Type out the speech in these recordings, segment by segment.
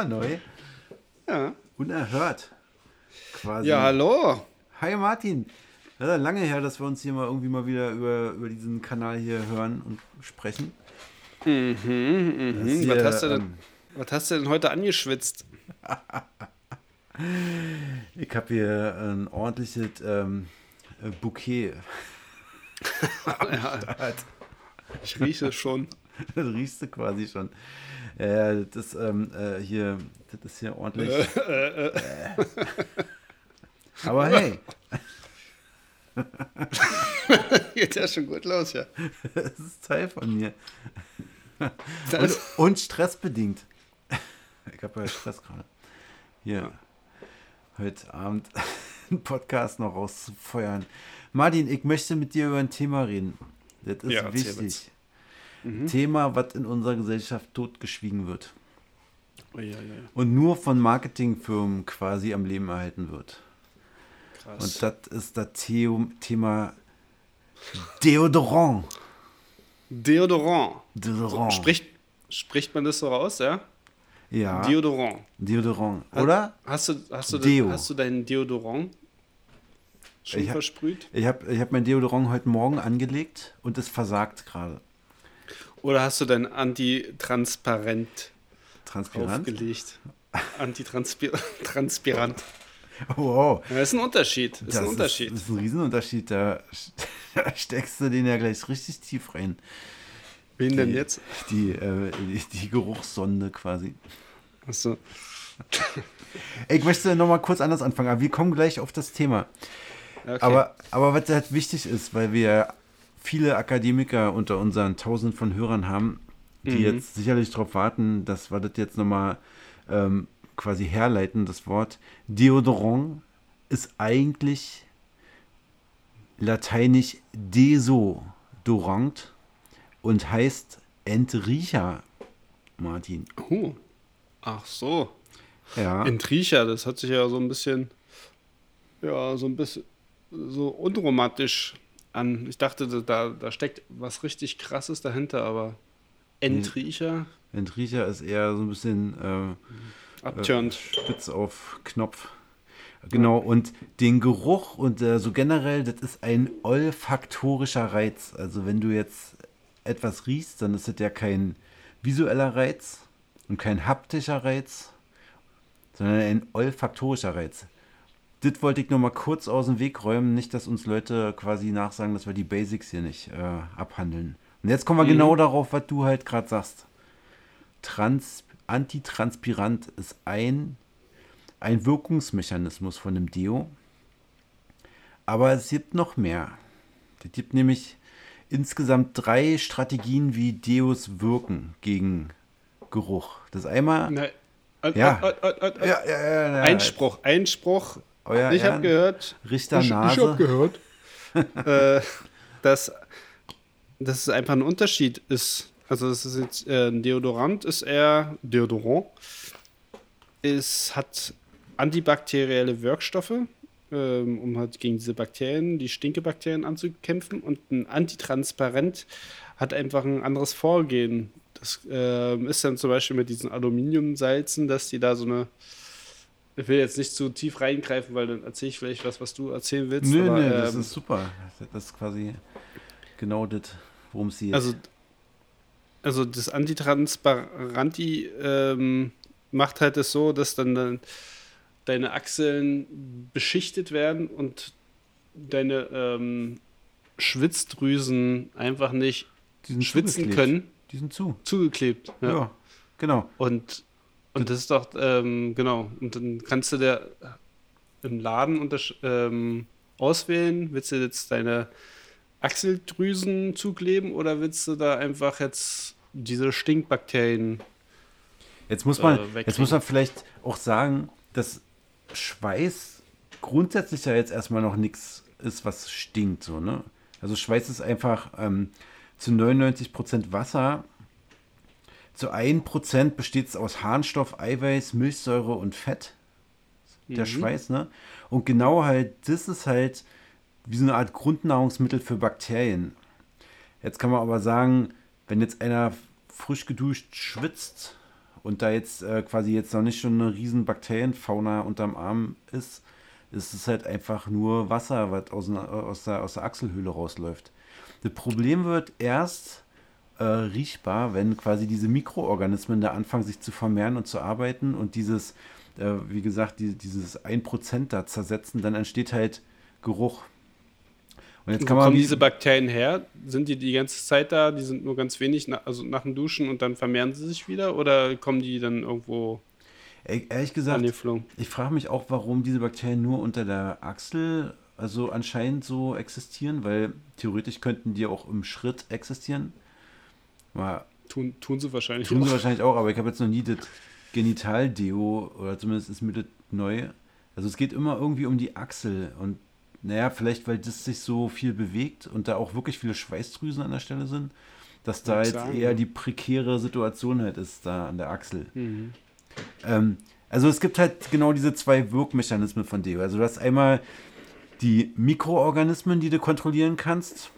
war neu. Ja. Unerhört. Quasi. Ja, hallo. Hi Martin. Ist lange her, dass wir uns hier mal irgendwie mal wieder über, über diesen Kanal hier hören und sprechen. Mhm, mhm. hier, was, hast du denn, ähm, was hast du denn heute angeschwitzt? Ich habe hier ein ordentliches ähm, äh, Bouquet. ja, ich rieche schon. Das riechst du quasi schon. Ja, das ist ähm, äh, hier, das ist hier ordentlich. Äh. Aber hey, Geht ja schon gut los, ja. das ist Teil von mir. Und, und stressbedingt. Ich habe ja Stress gerade. Hier, heute Abend einen Podcast noch rauszufeuern. Martin, ich möchte mit dir über ein Thema reden. Das ist Ja, erzähl wichtig. Thema, was in unserer Gesellschaft totgeschwiegen wird. oh, ja, ja, Und nur von Marketingfirmen quasi am Leben erhalten wird. krass. Und das ist das Thema Deodorant. Deodorant. Deodorant. Spricht, spricht man das so raus, ja? ja, Deodorant. Deodorant. Oder? Hast du, hast du, Deo. hast du deinen Deodorant schon Ich hab- versprüht? Ich habe ich hab mein Deodorant heute Morgen angelegt und es versagt gerade. Oder hast du dein Antitransparent Transparent. aufgelegt? Antitranspirant. Wow. Ja, ist ein Unterschied. Ist ein Unterschied. Ist, ist ein Riesenunterschied. Da, da steckst du den ja gleich richtig tief rein. Wen denn Die- jetzt? Die, äh, die, die Geruchssonde quasi. Achso. Ich möchte noch mal kurz anders anfangen, aber wir kommen gleich auf das Thema. Okay. Aber, aber was halt wichtig ist, weil wir viele Akademiker unter unseren Tausenden von Hörern haben, die Mhm. jetzt sicherlich darauf warten, dass wir das jetzt nochmal ähm, quasi herleiten, das Wort Deodorant ist eigentlich lateinisch desodorant und heißt Entriecher, Martin. Oh. Ach so. Ja. Entriecher, das hat sich ja so ein bisschen, ja, so ein bisschen so unromantisch an. Ich dachte, da, da steckt was richtig krasses dahinter, aber Entriecher, Entriecher ist eher so ein bisschen äh, abturnt. spitz auf Knopf. Genau, und den Geruch und äh, so generell, das ist ein olfaktorischer Reiz. Also wenn du jetzt etwas riechst, dann ist das ja kein visueller Reiz und kein haptischer Reiz, sondern ein olfaktorischer Reiz. Das wollte ich nur mal kurz aus dem Weg räumen, nicht, dass uns Leute quasi nachsagen, dass wir die Basics hier nicht äh, abhandeln. Und jetzt kommen wir genau darauf, was du halt gerade sagst. Trans Antitranspirant ist ein, ein Wirkungsmechanismus von dem Deo. Aber es gibt noch mehr. Es gibt nämlich insgesamt drei Strategien, wie Deos wirken gegen Geruch. Das einmal. Ne, äh, äh, äh, äh, äh, ja, ja, Einspruch, Einspruch. Euer ich Ehren. habe gehört, Richter ich, ich habe gehört, äh, dass, dass es einfach ein Unterschied ist. Also es ist jetzt äh, ein Deodorant ist eher Deodorant. Es hat antibakterielle Wirkstoffe, ähm, um halt gegen diese Bakterien, die Stinkebakterien anzukämpfen. Und ein Antitransparent hat einfach ein anderes Vorgehen. Das ähm, ist dann zum Beispiel mit diesen Aluminiumsalzen, dass die da so eine ich will jetzt nicht zu tief reingreifen, weil dann erzähle ich vielleicht was, was du erzählen willst. Nö, aber, nö, das ähm, ist super. Das ist quasi genau das, worum es geht. also, also das Antitransparanti ähm, macht halt es so, dass dann, dann deine Achseln beschichtet werden und deine ähm, Schwitzdrüsen einfach nicht schwitzen können, Die sind zu. zugeklebt. Ja, Ja. genau. Und, und das ist doch, ähm, genau, und dann kannst du der im Laden ähm, auswählen, willst du jetzt deine Achseldrüsen zukleben oder willst du da einfach jetzt diese Stinkbakterien Jetzt muss man, äh, jetzt muss man vielleicht auch sagen, dass Schweiß grundsätzlich ja jetzt erstmal noch nichts ist, was stinkt, so, ne? Also Schweiß ist einfach ähm, zu 99% Wasser. Zu 1% besteht es aus Harnstoff, Eiweiß, Milchsäure und Fett. Der Mhm. Schweiß, ne? Und genau halt, das ist halt wie so eine Art Grundnahrungsmittel für Bakterien. Jetzt kann man aber sagen, wenn jetzt einer frisch geduscht schwitzt und da jetzt äh, quasi jetzt noch nicht schon eine riesen Bakterienfauna unterm Arm ist, ist es halt einfach nur Wasser, was aus, aus, der, aus der Achselhöhle rausläuft. Das Problem wird erst äh, riechbar, wenn quasi diese Mikroorganismen da anfangen, sich zu vermehren und zu arbeiten und dieses, äh, wie gesagt, die, dieses 1% da zersetzen, dann entsteht halt Geruch. Und jetzt kann Wo man kommen diese Bakterien her? Sind die die ganze Zeit da? Die sind nur ganz wenig, na, also nach dem Duschen und dann vermehren sie sich wieder? Oder kommen die dann irgendwo Ehrlich gesagt, ich frage mich auch, warum diese Bakterien nur unter der Achsel also anscheinend so existieren, weil theoretisch könnten die auch im Schritt existieren. Mal, tun, tun sie wahrscheinlich tun auch. Tun sie wahrscheinlich auch, aber ich habe jetzt noch nie das Genitaldeo oder zumindest ist mir das neu. Also es geht immer irgendwie um die Achsel und naja, vielleicht weil das sich so viel bewegt und da auch wirklich viele Schweißdrüsen an der Stelle sind, dass da jetzt sagen, eher die prekäre Situation halt ist da an der Achsel. Mhm. Ähm, also es gibt halt genau diese zwei Wirkmechanismen von Deo. Also du hast einmal die Mikroorganismen, die du kontrollieren kannst.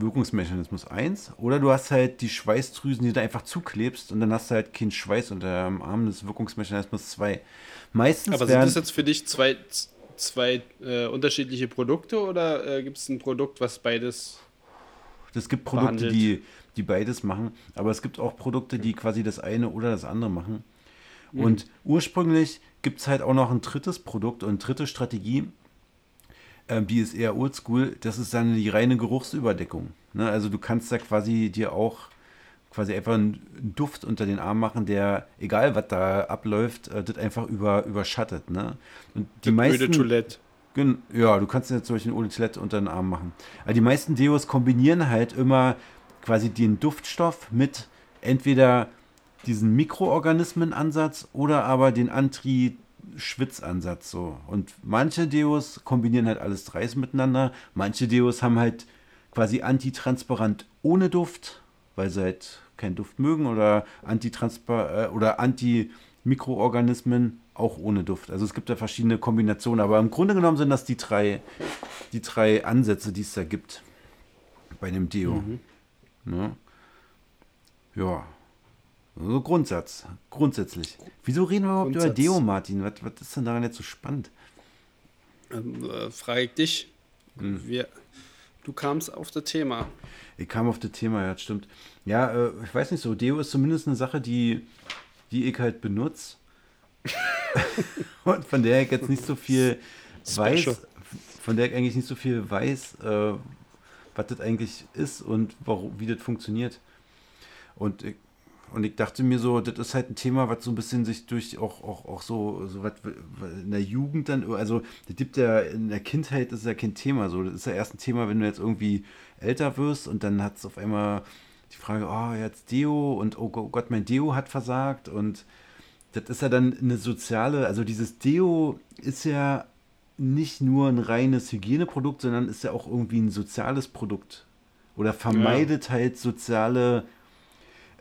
Wirkungsmechanismus 1. Oder du hast halt die Schweißdrüsen, die du einfach zuklebst und dann hast du halt keinen Schweiß unter dem Arm des Wirkungsmechanismus 2. Meistens Aber sind das jetzt für dich zwei, zwei äh, unterschiedliche Produkte oder äh, gibt es ein Produkt, was beides Es gibt Produkte, die, die beides machen, aber es gibt auch Produkte, die quasi das eine oder das andere machen. Mhm. Und ursprünglich gibt es halt auch noch ein drittes Produkt und eine dritte Strategie, äh, die ist eher oldschool. Das ist dann die reine Geruchsüberdeckung. Ne? Also du kannst da quasi dir auch quasi einfach einen Duft unter den Arm machen, der, egal was da abläuft, äh, das einfach über, überschattet. Ne? Und die das meisten, Toilette. Ja, du kannst dir zum Beispiel eine Toilette unter den Arm machen. Aber die meisten Deos kombinieren halt immer quasi den Duftstoff mit entweder diesen Mikroorganismenansatz oder aber den Anti-Schwitzansatz so. Und manche Deos kombinieren halt alles dreis miteinander. Manche Deos haben halt quasi antitransparent ohne Duft, weil sie halt keinen Duft mögen oder antitranspar äh, oder Anti-Mikroorganismen auch ohne Duft. Also es gibt da verschiedene Kombinationen, aber im Grunde genommen sind das die drei, die drei Ansätze, die es da gibt bei dem Deo. Mhm. Ne? Ja. So Grundsatz, grundsätzlich. Wieso reden wir überhaupt über Deo, Martin? Was, was ist denn daran jetzt so spannend? Ähm, äh, frage ich dich. Hm. Wir, du kamst auf das Thema. Ich kam auf das Thema, ja, stimmt. Ja, äh, ich weiß nicht so, Deo ist zumindest eine Sache, die, die ich halt benutze. Und von der ich jetzt nicht so viel weiß, von der ich eigentlich nicht so viel weiß, äh, was das eigentlich ist und warum, wie das funktioniert. Und ich und ich dachte mir so, das ist halt ein Thema, was so ein bisschen sich durch auch, auch, auch so, so was in der Jugend dann, also das gibt ja in der Kindheit ist ja kein Thema so. Das ist ja erst ein Thema, wenn du jetzt irgendwie älter wirst und dann hat es auf einmal die Frage, oh, jetzt Deo und oh Gott, mein Deo hat versagt und das ist ja dann eine soziale, also dieses Deo ist ja nicht nur ein reines Hygieneprodukt, sondern ist ja auch irgendwie ein soziales Produkt. Oder vermeidet ja. halt soziale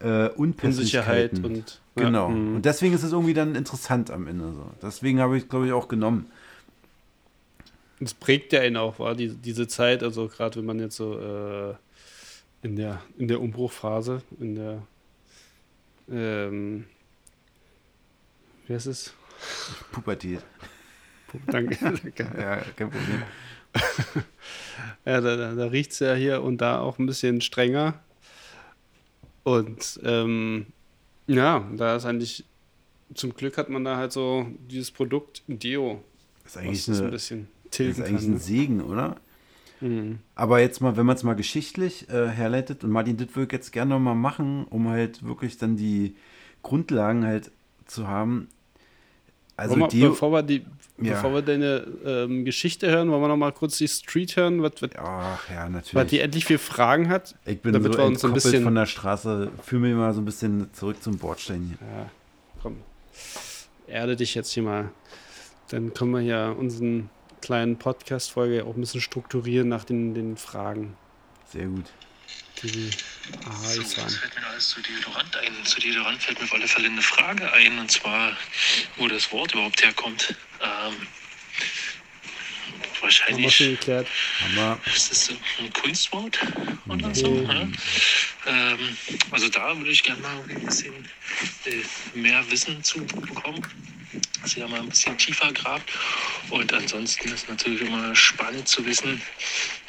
äh, Unsicherheit und genau. Ja, mhm. und deswegen ist es irgendwie dann interessant am Ende so. Deswegen habe ich glaube ich auch genommen. Es prägt ja einen auch, war die, diese Zeit, also gerade wenn man jetzt so äh, in der in der Umbruchphase, in der ähm, wie heißt es? Pubertät. Danke, danke. ja, kein Problem. ja, da, da, da riecht es ja hier und da auch ein bisschen strenger. Und ähm, ja, da ist eigentlich, zum Glück hat man da halt so dieses Produkt Deo. Das ist eigentlich, eine, ein, bisschen das ist eigentlich kann, ein Segen, oder? Mhm. Aber jetzt mal, wenn man es mal geschichtlich äh, herleitet, und Martin, das würde ich jetzt gerne nochmal machen, um halt wirklich dann die Grundlagen halt zu haben. Also Deo, bevor, wir die, ja. bevor wir deine ähm, Geschichte hören, wollen wir noch mal kurz die Street hören, was, was, Ach, ja, natürlich. was die endlich viel Fragen hat. Ich bin damit so wir uns ein bisschen von der Straße, fühle mich mal so ein bisschen zurück zum Bordstein hier. Ja, komm. Erde dich jetzt hier mal. Dann können wir ja unseren kleinen Podcast-Folge auch ein bisschen strukturieren nach den, den Fragen. Sehr gut die Aha, so, was fällt mir alles zu Deodorant ein? Zu Deodorant fällt mir auf alle Fälle eine Frage ein, und zwar, wo das Wort überhaupt herkommt. Ähm, wahrscheinlich. geklärt. Hammer. Ist das so ein Kunstwort oder so? Ne? Ähm, also da würde ich gerne mal ein bisschen äh, mehr Wissen zu bekommen, ihr da mal ein bisschen tiefer grabt. Und ansonsten ist natürlich immer spannend zu wissen,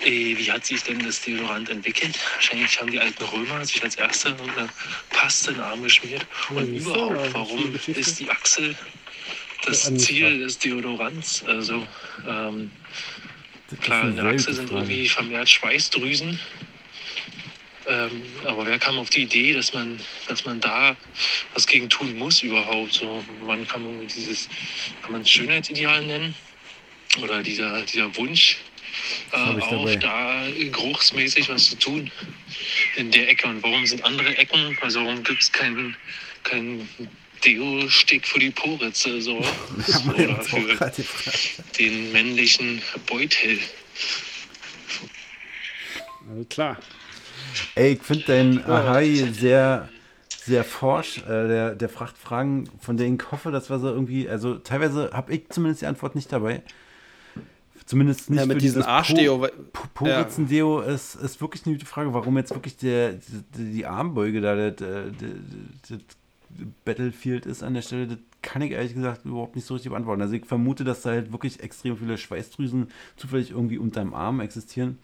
äh, wie hat sich denn das Deodorant entwickelt? Wahrscheinlich haben die alten Römer sich als erste eine Paste in den Arm geschmiert. Und überhaupt, warum ist die Achsel das Ziel des Deodorants? Also ähm, Klar, in der sehr Achse gute sind irgendwie vermehrt Schweißdrüsen. Ähm, aber wer kam auf die Idee, dass man, dass man da was gegen tun muss überhaupt? So, wann kann man dieses, kann man Schönheitsideal nennen? Oder dieser, dieser Wunsch, äh, auch dabei. da geruchsmäßig was zu tun in der Ecke? Und warum sind andere Ecken, also warum gibt es keinen kein Deo-Stick für die Poritze so? Oder für den männlichen Beutel? Also klar. Ey, ich finde deinen Ahai sehr, sehr forsch. Äh, der, der fragt Fragen, von denen ich hoffe, dass wir so irgendwie, also teilweise habe ich zumindest die Antwort nicht dabei. Zumindest nicht Ja, mit diesem Arschdeo, Po- Po- Poritzen-Deo ist, ist wirklich eine gute Frage, warum jetzt wirklich der, die, die Armbeuge da, der, der Battlefield ist an der Stelle, das kann ich ehrlich gesagt überhaupt nicht so richtig beantworten. Also ich vermute, dass da halt wirklich extrem viele Schweißdrüsen zufällig irgendwie unterm Arm existieren.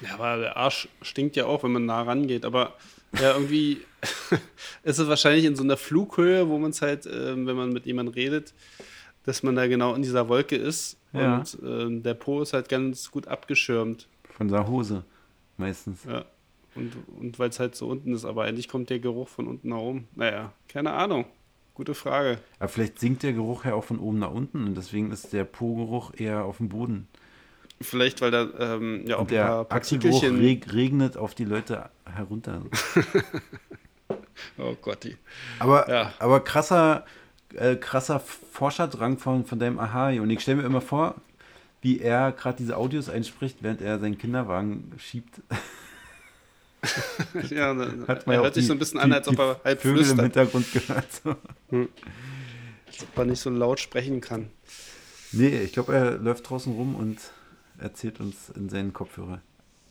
Ja, aber der Arsch stinkt ja auch, wenn man nah rangeht. Aber ja, irgendwie ist es wahrscheinlich in so einer Flughöhe, wo man es halt, ähm, wenn man mit jemandem redet, dass man da genau in dieser Wolke ist. Ja. Und ähm, der Po ist halt ganz gut abgeschirmt. Von der Hose meistens. Ja. Und, und weil es halt so unten ist. Aber eigentlich kommt der Geruch von unten nach oben. Naja, keine Ahnung. Gute Frage. Aber vielleicht sinkt der Geruch ja auch von oben nach unten und deswegen ist der Po-Geruch eher auf dem Boden. Vielleicht, weil da ähm, ja auch Und ein paar der Partikelchen. reg regnet auf die Leute herunter. Oh Gotti. Aber, Ja. aber krasser, äh, krasser Forscherdrang von, von deinem Ahai. Und ich stelle mir immer vor, wie er gerade diese Audios einspricht, während er seinen Kinderwagen schiebt. Ja, dann, Hat man er hört sich so ein bisschen an, die- als ob er halb Vögel im flüstert. Hintergrund gehört. So. Als ob er nicht so laut sprechen kann. Nee, ich glaube, er läuft draußen rum und erzählt uns in seinen Kopfhörer.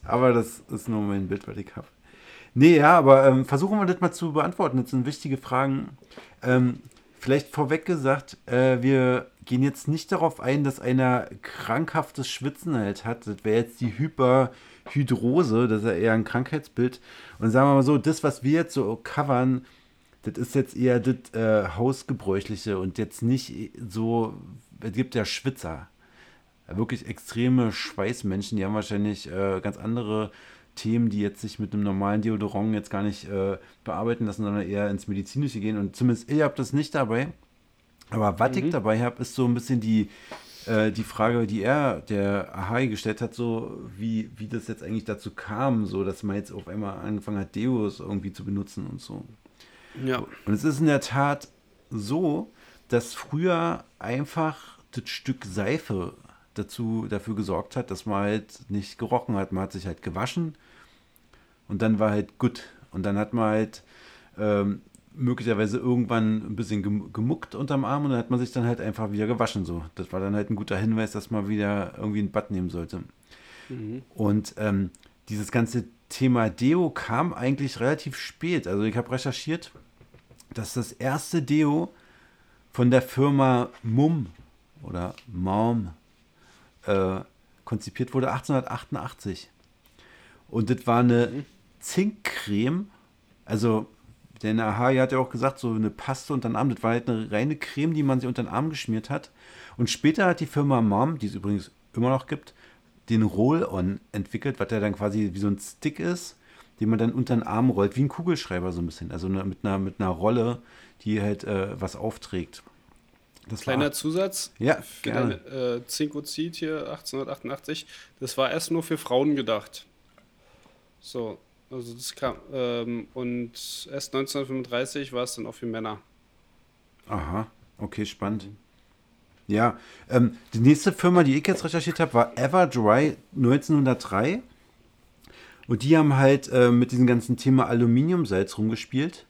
Aber das ist nur mein Bild, was ich habe. Nee, ja, aber ähm, versuchen wir das mal zu beantworten. Das sind wichtige Fragen. Ähm, vielleicht vorweg gesagt, äh, wir gehen jetzt nicht darauf ein, dass einer krankhaftes Schwitzen halt hat. Das wäre jetzt die Hyperhydrose, das ist ja eher ein Krankheitsbild. Und sagen wir mal so, das, was wir jetzt so covern, das ist jetzt eher das äh, Hausgebräuchliche und jetzt nicht so, es gibt ja Schwitzer. Wirklich extreme Schweißmenschen, die haben wahrscheinlich äh, ganz andere Themen, die jetzt sich mit einem normalen Deodorant jetzt gar nicht äh, bearbeiten lassen, sondern eher ins Medizinische gehen. Und zumindest ihr habt das nicht dabei. Aber was ich dabei habe, ist so ein bisschen die, äh, die Frage, die er, der Ahai, gestellt hat, so wie, wie das jetzt eigentlich dazu kam, so dass man jetzt auf einmal angefangen hat, Deos irgendwie zu benutzen und so. Ja. Und es ist in der Tat so, dass früher einfach das Stück Seife dazu, dafür gesorgt hat, dass man halt nicht gerochen hat. Man hat sich halt gewaschen und dann war halt gut. Und dann hat man halt ähm, möglicherweise irgendwann ein bisschen gem- gemuckt unterm Arm und dann hat man sich dann halt einfach wieder gewaschen. So. Das war dann halt ein guter Hinweis, dass man wieder irgendwie ein Bad nehmen sollte. Und ähm, dieses ganze Thema Deo kam eigentlich relativ spät. Also ich habe recherchiert, dass das erste Deo von der Firma Mum oder Mom äh, konzipiert wurde 1888. Und das war eine Zinkcreme. Also, der Ahai hat ja auch gesagt, so eine Paste unter den Arm. Das war halt eine reine Creme, die man sich unter den Arm geschmiert hat. Und später hat die Firma Mom, die es übrigens immer noch gibt, den Roll-On entwickelt, was ja dann quasi wie so ein Stick ist, den man dann unter den Arm rollt, wie ein Kugelschreiber so ein bisschen. Also eine, mit, einer, mit einer Rolle, die halt äh, was aufträgt. Das Kleiner war, Zusatz. Ja, gerne. äh, Zinkozid hier 1888. Das war erst nur für Frauen gedacht. So, also das kam. Ähm, und erst 1935 war es dann auch für Männer. Aha, okay, spannend. Ja, ähm, die nächste Firma, die ich jetzt recherchiert habe, war Everdry 1903. Und die haben halt äh, mit diesem ganzen Thema Aluminiumsalz rumgespielt.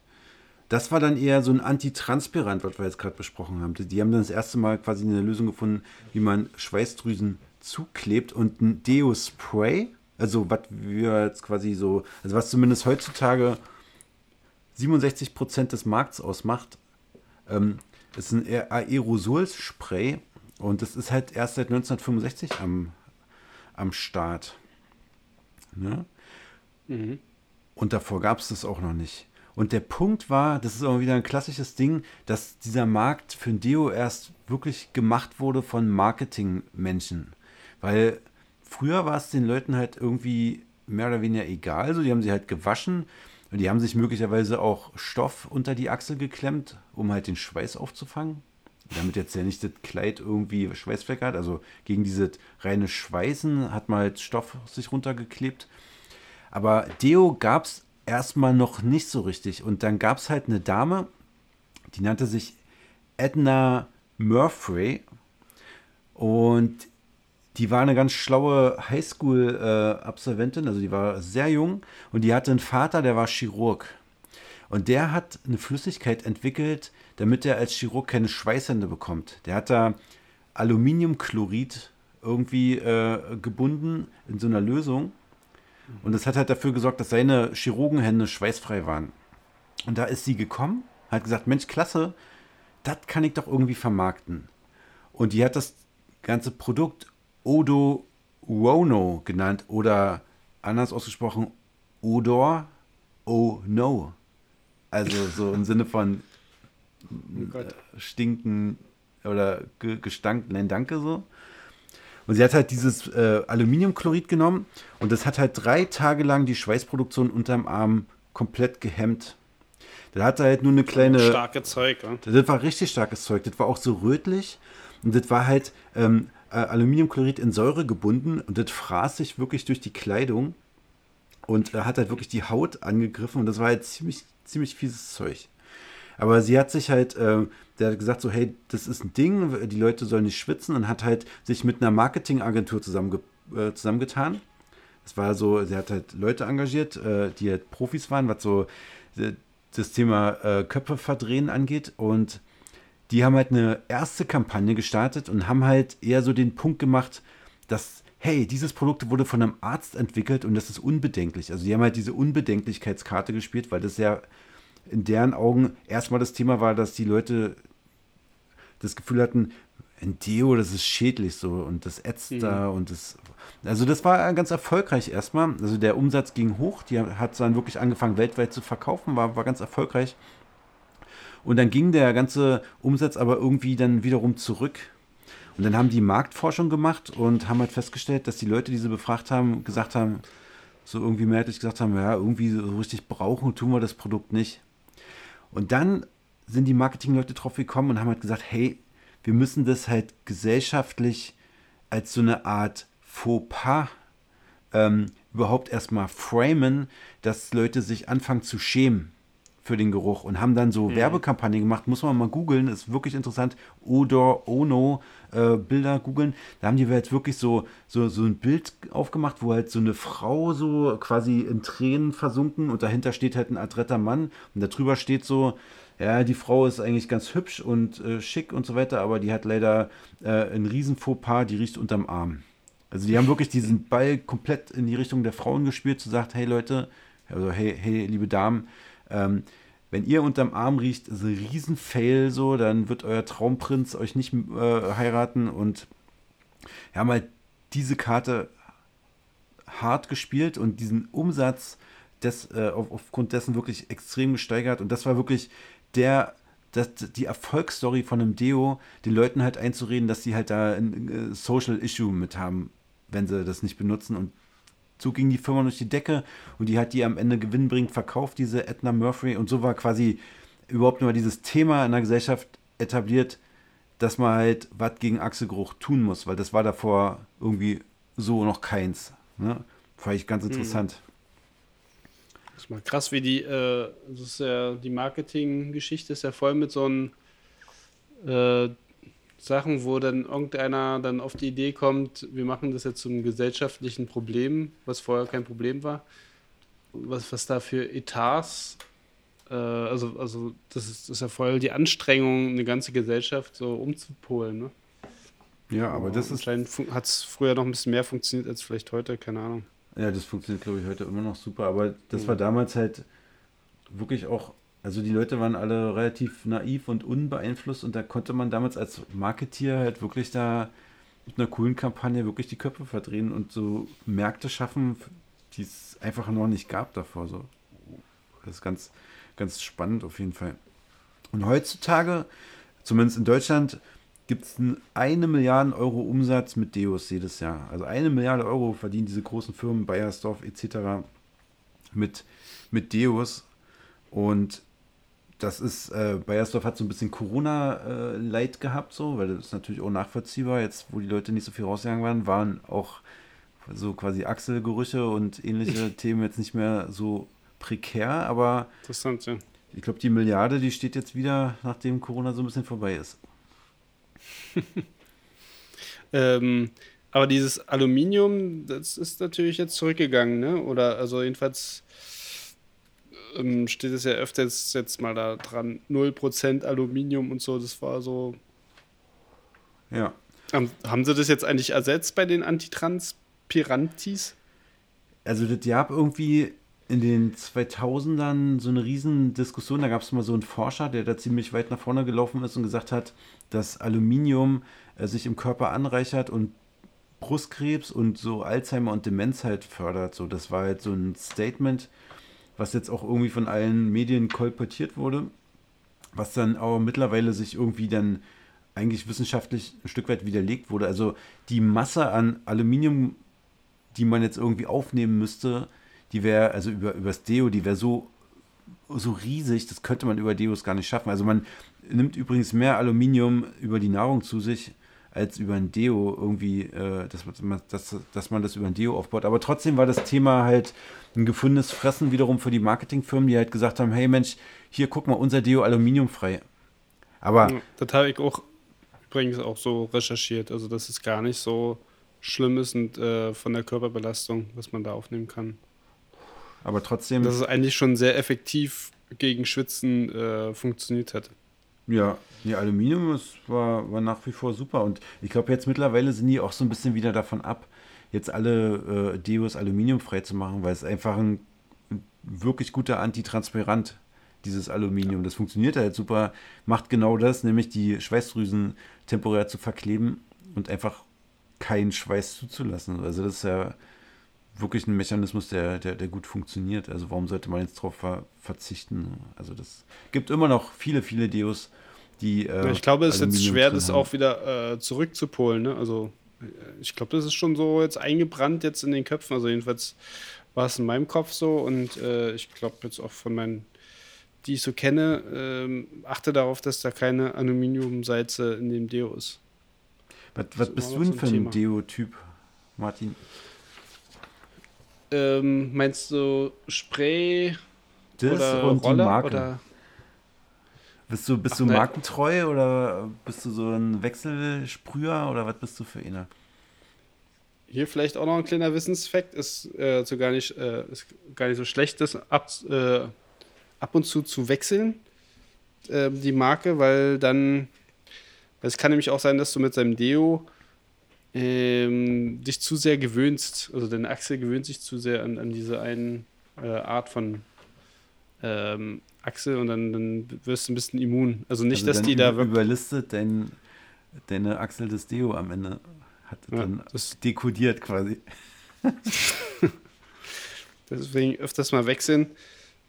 Das war dann eher so ein Antitranspirant, was wir jetzt gerade besprochen haben. Die, haben dann das erste Mal quasi eine Lösung gefunden, wie man Schweißdrüsen zuklebt und ein Deo-Spray, also was wir jetzt quasi so, also was zumindest heutzutage 67 Prozent des Markts ausmacht, ähm, ist ein Aerosolspray und das ist halt erst seit 1965 am, am Start. Ne? Mhm. Und davor gab es das auch noch nicht. Und der Punkt war, das ist auch wieder ein klassisches Ding, dass dieser Markt für ein Deo erst wirklich gemacht wurde von Marketingmenschen. Weil früher war es den Leuten halt irgendwie mehr oder weniger egal. So, die haben sie halt gewaschen und die haben sich möglicherweise auch Stoff unter die Achsel geklemmt, um halt den Schweiß aufzufangen. Damit jetzt ja nicht das Kleid irgendwie Schweißflecke hat. Also gegen dieses reine Schweißen hat man halt Stoff sich runtergeklebt. Aber Deo gab es erstmal noch nicht so richtig. Und dann gab es halt eine Dame, die nannte sich Edna Murphy. Und die war eine ganz schlaue Highschool-Absolventin, also die war sehr jung und die hatte einen Vater, der war Chirurg. Und der hat eine Flüssigkeit entwickelt, damit er als Chirurg keine Schweißhände bekommt. Der hat da Aluminiumchlorid irgendwie äh, gebunden in so einer Lösung. Und das hat halt dafür gesorgt, dass seine Chirurgenhände schweißfrei waren. Und da ist sie gekommen, hat gesagt, Mensch, klasse, das kann ich doch irgendwie vermarkten. Und die hat das ganze Produkt Odo Wono genannt oder anders ausgesprochen Odor Oh No. Also so im Sinne von oh äh, stinken oder Gestank, nein, danke so. Und sie hat halt dieses äh, Aluminiumchlorid genommen und das hat halt drei Tage lang die Schweißproduktion unterm Arm komplett gehemmt. Da hatte halt nur eine kleine. Starke Zeug, ne? Das war richtig starkes Zeug. Das war auch so rötlich und das war halt ähm, äh, Aluminiumchlorid in Säure gebunden und das fraß sich wirklich durch die Kleidung und äh, hat halt wirklich die Haut angegriffen und das war halt ziemlich, ziemlich fieses Zeug. Aber sie hat sich halt, äh, der hat gesagt so, hey, das ist ein Ding, die Leute sollen nicht schwitzen und hat halt sich mit einer Marketingagentur zusammenge äh, zusammengetan. Das war so, sie hat halt Leute engagiert, äh, die halt Profis waren, was so äh, das Thema äh, Köpfe verdrehen angeht und die haben halt eine erste Kampagne gestartet und haben halt eher so den Punkt gemacht, dass, hey, dieses Produkt wurde von einem Arzt entwickelt und das ist unbedenklich. Also die haben halt diese Unbedenklichkeitskarte gespielt, weil das ja in deren Augen erstmal das Thema war, dass die Leute das Gefühl hatten, ein Deo, das ist schädlich so und das ätzt mhm. da und das. Also das war ganz erfolgreich erstmal. Also der Umsatz ging hoch, die hat dann wirklich angefangen weltweit zu verkaufen, war, war ganz erfolgreich. Und dann ging der ganze Umsatz aber irgendwie dann wiederum zurück. Und dann haben die Marktforschung gemacht und haben halt festgestellt, dass die Leute, die sie befragt haben, gesagt haben, so irgendwie mehrheitlich gesagt haben, ja, irgendwie so richtig brauchen tun wir das Produkt nicht. Und dann sind die Marketingleute drauf gekommen und haben halt gesagt, hey, wir müssen das halt gesellschaftlich als so eine Art Fauxpas ähm, überhaupt erstmal framen, dass Leute sich anfangen zu schämen für den Geruch und haben dann so mhm. Werbekampagnen gemacht. Muss man mal googeln, ist wirklich interessant. Odor, Ono, äh, Bilder googeln. Da haben die jetzt wirklich so, so, so ein Bild aufgemacht, wo halt so eine Frau so quasi in Tränen versunken und dahinter steht halt ein adretter Mann und darüber steht so, ja, die Frau ist eigentlich ganz hübsch und äh, schick und so weiter, aber die hat leider äh, einen riesen Fauxpas, die riecht unterm Arm. Also die haben wirklich diesen Ball komplett in die Richtung der Frauen gespielt, zu sagt, hey Leute, also hey, hey, liebe Damen, ähm, wenn ihr unterm Arm riecht, ist ein Riesenfail so, dann wird euer Traumprinz euch nicht äh, heiraten und wir haben halt diese Karte hart gespielt und diesen Umsatz des, äh, auf, aufgrund dessen wirklich extrem gesteigert und das war wirklich der das, die Erfolgsstory von einem Deo, den Leuten halt einzureden, dass sie halt da ein, ein Social Issue mit haben, wenn sie das nicht benutzen und so ging die Firma durch die Decke und die hat die am Ende gewinnbringend verkauft, diese Edna Murphy. Und so war quasi überhaupt nur dieses Thema in der Gesellschaft etabliert, dass man halt was gegen Achselgeruch tun muss, weil das war davor irgendwie so noch keins. Ne? Fand ich ganz mhm. interessant. Das ist mal krass, wie die, äh, das ist ja, die Marketinggeschichte ist ja voll mit so einem äh, Sachen, wo dann irgendeiner dann auf die Idee kommt, wir machen das jetzt zum gesellschaftlichen Problem, was vorher kein Problem war. Was, was da für Etats, äh, also, also das, ist, das ist ja voll die Anstrengung, eine ganze Gesellschaft so umzupolen. Ne? Ja, aber das ist. Hat es früher noch ein bisschen mehr funktioniert als vielleicht heute, keine Ahnung. Ja, das funktioniert, glaube ich, heute immer noch super. Aber das war damals halt wirklich auch. Also die Leute waren alle relativ naiv und unbeeinflusst und da konnte man damals als Marketier halt wirklich da mit einer coolen Kampagne wirklich die Köpfe verdrehen und so Märkte schaffen, die es einfach noch nicht gab davor. So. Das ist ganz, ganz spannend auf jeden Fall. Und heutzutage, zumindest in Deutschland, gibt es eine Milliarde Euro Umsatz mit Deos jedes Jahr. Also eine Milliarde Euro verdienen diese großen Firmen, Bayersdorf etc. mit, mit Deos. Und das ist, äh, Bayersdorf hat so ein bisschen Corona-Leid äh, gehabt, so, weil das ist natürlich auch nachvollziehbar. Jetzt, wo die Leute nicht so viel rausgegangen waren, waren auch so quasi Achselgerüche und ähnliche Themen jetzt nicht mehr so prekär, aber Interessant, ja. ich glaube, die Milliarde, die steht jetzt wieder, nachdem Corona so ein bisschen vorbei ist. ähm, aber dieses Aluminium, das ist natürlich jetzt zurückgegangen, ne? Oder also jedenfalls ähm, steht es ja öfters jetzt mal da dran, 0% Aluminium und so, das war so. Ja. Haben, haben sie das jetzt eigentlich ersetzt bei den Antitranspirantis? Also das gab irgendwie in den 2000ern so eine riesen Diskussion. Da gab es mal so einen Forscher, der da ziemlich weit nach vorne gelaufen ist und gesagt hat, dass Aluminium äh, sich im Körper anreichert und Brustkrebs und so Alzheimer und Demenz halt fördert. So, das war halt so ein Statement, was jetzt auch irgendwie von allen Medien kolportiert wurde, was dann aber mittlerweile sich irgendwie dann eigentlich wissenschaftlich ein Stück weit widerlegt wurde. Also die Masse an Aluminium, die man jetzt irgendwie aufnehmen müsste, die wäre, also über, übers Deo, die wäre so, so riesig, das könnte man über Deos gar nicht schaffen. Also man nimmt übrigens mehr Aluminium über die Nahrung zu sich, als über ein Deo irgendwie, äh, dass, man, dass, dass man das über ein Deo aufbaut. Aber trotzdem war das Thema halt ein gefundenes Fressen wiederum für die Marketingfirmen, die halt gesagt haben, hey Mensch, hier guck mal, unser Deo aluminiumfrei. Aber... Ja, das habe ich auch übrigens auch so recherchiert, also dass es gar nicht so schlimm ist und äh, von der Körperbelastung, was man da aufnehmen kann. Aber trotzdem... Dass es eigentlich schon sehr effektiv gegen Schwitzen äh, funktioniert hat. Ja, die Aluminium ist, war, war nach wie vor super. Und ich glaube, jetzt mittlerweile sind die auch so ein bisschen wieder davon ab, jetzt alle äh, Deos aluminiumfrei zu machen, weil es einfach ein, wirklich guter Antitranspirant dieses Aluminium. Das funktioniert halt super, macht genau das, nämlich die Schweißdrüsen temporär zu verkleben und einfach keinen Schweiß zuzulassen. Also das ist ja wirklich ein Mechanismus, der, der, der gut funktioniert. Also warum sollte man jetzt darauf ver verzichten? Also das gibt immer noch viele, viele Deos, die. Äh, ich glaube, es ist jetzt schwer, das auch wieder äh, zurückzupolen. Ne? Also äh, ich glaube, das ist schon so jetzt eingebrannt jetzt in den Köpfen. Also jedenfalls war es in meinem Kopf so und äh, ich glaube jetzt auch von meinen, die ich so kenne, ähm, achte darauf, dass da keine Aluminiumsalze in dem Deo ist. Was, was bist du denn für ein Deo-Typ, Martin? Ähm, meinst du Spray das oder und Roller die Marke. oder? Bist du, bist Ach, du markentreu oder bist du so ein Wechselsprüher oder was bist du für einer? Hier vielleicht auch noch ein kleiner Wissensfakt, ist, äh, so gar nicht, äh, ist gar nicht so schlecht, das ab, äh, ab und zu zu wechseln, äh, die Marke, weil dann, es kann nämlich auch sein, dass du mit seinem Deo ähm, dich zu sehr gewöhnst, also deine Achse gewöhnt sich zu sehr an, an diese eine äh, Art von ähm, Achse und dann, dann wirst du ein bisschen immun. Also nicht, also dass die da wirklich. Überlistet dein, deine Achsel des Deo am Ende. Hat ja, dann das dekodiert quasi. Deswegen öfters mal wechseln.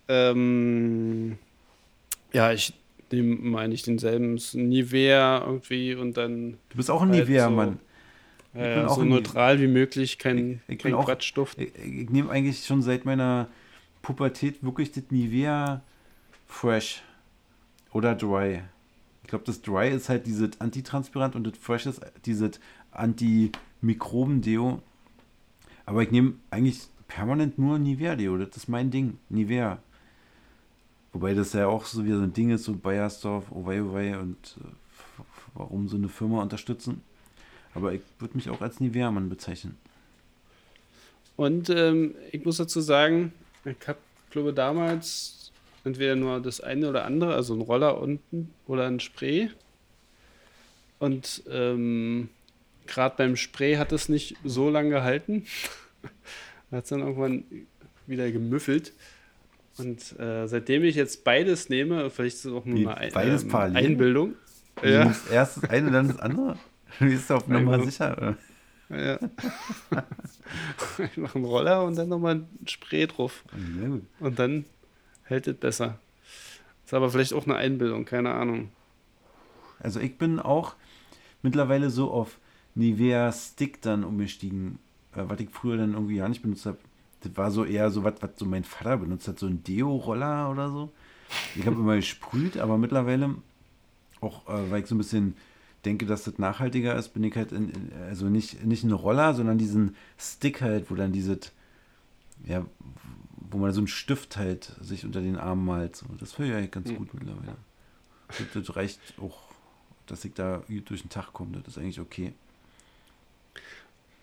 Ähm, ja, ich nehme meine ich denselben Nivea irgendwie und dann. Du bist auch ein halt Nivea-Mann. Ja, ja, so neutral wie möglich, kein, ich, ich kein auch, Quatschduft. Ich, ich nehme eigentlich schon seit meiner Pubertät wirklich das Nivea Fresh oder Dry. Ich glaube, das Dry ist halt dieses Antitranspirant und das Fresh ist dieses Antimikroben-Deo. Aber ich nehme eigentlich permanent nur Nivea-Deo. Das ist mein Ding. Nivea. Wobei das ja auch so wie so ein Ding ist, so Bayersdorf, Owei Owei und äh, warum so eine Firma unterstützen. Aber ich würde mich auch als Nivea-Mann bezeichnen. Und ähm, ich muss dazu sagen, ich habe, glaube damals entweder nur das eine oder andere, also ein Roller unten oder ein Spray. Und ähm, gerade beim Spray hat es nicht so lange gehalten. hat es dann irgendwann wieder gemüffelt. Und äh, seitdem ich jetzt beides nehme, vielleicht ist es auch nur Wie, eine beides ähm? Einbildung. Du Ja, nimmst erst das eine, dann das andere. Du bist auf Nummer Einmal- sicher. oder? ja. ich mache einen Roller und dann nochmal ein Spray drauf. Und dann hält es besser. Ist aber vielleicht auch eine Einbildung, keine Ahnung. Also ich bin auch mittlerweile so auf Nivea Stick dann umgestiegen, äh, was ich früher dann irgendwie gar nicht benutzt habe. Das war so eher so was, was so mein Vater benutzt hat, so ein Deo-Roller oder so. Ich habe immer gesprüht, aber mittlerweile, auch äh, weil ich so ein bisschen denke, dass das nachhaltiger ist, bin ich halt in, also nicht, nicht ein Roller, sondern diesen Stick halt, wo dann dieses, ja, wo man so einen Stift halt sich unter den Arm malt. So. Das finde ich eigentlich ganz gut mittlerweile. Das, das reicht auch, dass ich da durch den Tag komme. Das ist eigentlich okay.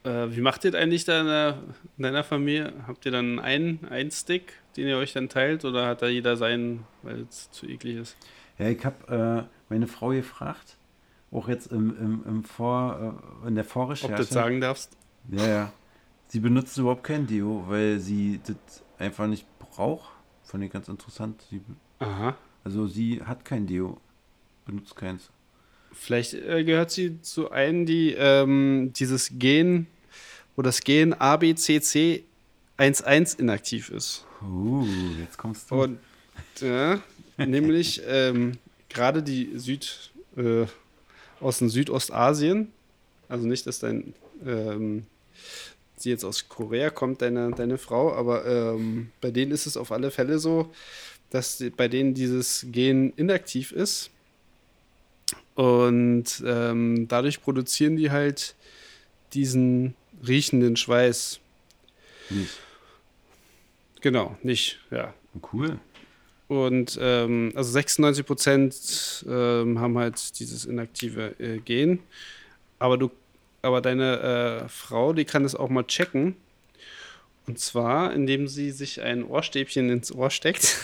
Äh, wie macht ihr das eigentlich in deiner Familie? Habt ihr dann einen, einen Stick, den ihr euch dann teilt, oder hat da jeder seinen, weil es zu eklig ist? Ja, ich habe äh, meine Frau gefragt, auch jetzt im, im, im Vor, äh, in der Ob Vorrecherche. du das sagen darfst? Ja, ja. Sie benutzt überhaupt kein Deo, weil sie das einfach nicht braucht. Fand ich ganz interessant. Sie, Aha. also sie hat kein Deo, benutzt keins. Vielleicht äh, gehört sie zu einen, die ähm, dieses Gen, wo das Gen ABCC11 inaktiv ist. Uh, jetzt kommst du. Und ja, nämlich ähm, gerade die Süd, äh, aus dem Südostasien, also nicht, dass dein ähm, sie jetzt aus Korea kommt, deine, deine Frau, aber ähm, bei denen ist es auf alle Fälle so, dass die, bei denen dieses Gen inaktiv ist. Und ähm, dadurch produzieren die halt diesen riechenden Schweiß. Nicht. Genau, nicht, ja. Cool. Und ähm, also 96 Prozent ähm, haben halt dieses inaktive äh, Gen. Aber du, aber deine äh, Frau, die kann es auch mal checken. Und zwar, indem sie sich ein Ohrstäbchen ins Ohr steckt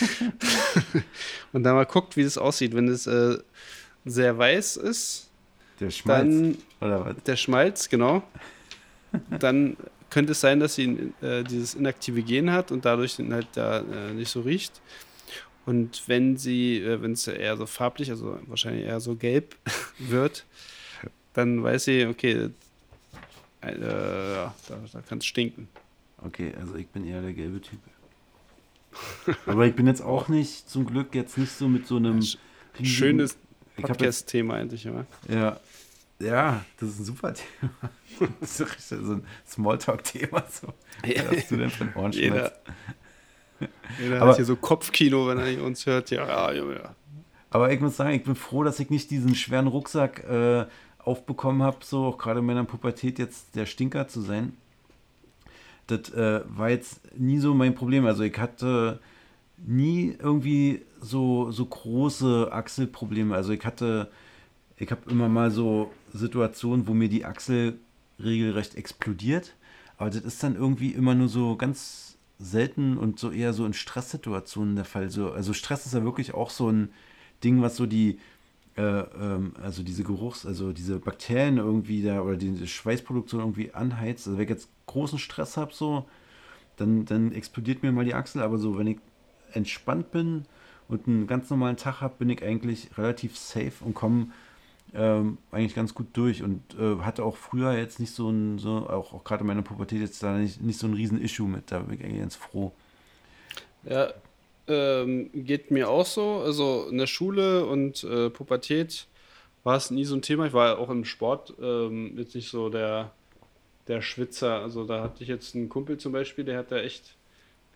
und dann mal guckt, wie das aussieht. Wenn es äh, sehr weiß ist, Der Schmalz. dann oder was? der Schmalz, genau. Dann könnte es sein, dass sie äh, dieses inaktive Gen hat und dadurch dann halt da äh, nicht so riecht. Und wenn sie, äh, wenn es eher so farblich, also wahrscheinlich eher so gelb wird, dann weiß sie, okay, äh, ja, da, da kann es stinken. Okay, also ich bin eher der gelbe Typ. Aber ich bin jetzt auch nicht, zum Glück, jetzt nicht so mit so einem. Schönes Podcast-Thema eigentlich, oder? ja, ja, das ist ein super Thema. Das ist so richtig so ein Smalltalk-Thema. So. Was hast du denn für einen Ohrenschmalz? Jeder, jeder Aber- hat hier so Kopfkino, wenn er uns hört. Ja, ja, ja, ja. Aber ich muss sagen, ich bin froh, dass ich nicht diesen schweren Rucksack äh, aufbekommen habe, so auch gerade in meiner Pubertät jetzt der Stinker zu sein. Das äh, war jetzt nie so mein Problem. Also ich hatte nie irgendwie so, so große Achselprobleme. Also ich hatte, ich habe immer mal so Situationen, wo mir die Achsel regelrecht explodiert. Aber das ist dann irgendwie immer nur so ganz selten und so eher so in Stresssituationen der Fall. So, also Stress ist ja wirklich auch so ein Ding, was so die, äh, ähm, also diese Geruchs-, also diese Bakterien irgendwie da oder die Schweißproduktion irgendwie anheizt. Also wenn ich jetzt großen Stress habe, so, dann, dann explodiert mir mal die Achsel. Aber so, wenn ich entspannt bin und einen ganz normalen Tag habe, bin ich eigentlich relativ safe und komme ähm, eigentlich ganz gut durch und äh, hatte auch früher jetzt nicht so ein, so, auch, auch gerade in meiner Pubertät jetzt da nicht, nicht so ein riesen Issue mit, da bin ich eigentlich ganz froh. Ja, ähm, geht mir auch so. Also in der Schule und äh, Pubertät war es nie so ein Thema. Ich war auch im Sport ähm, jetzt nicht so der, der Schwitzer. Also da hatte ich jetzt einen Kumpel zum Beispiel, der hat da echt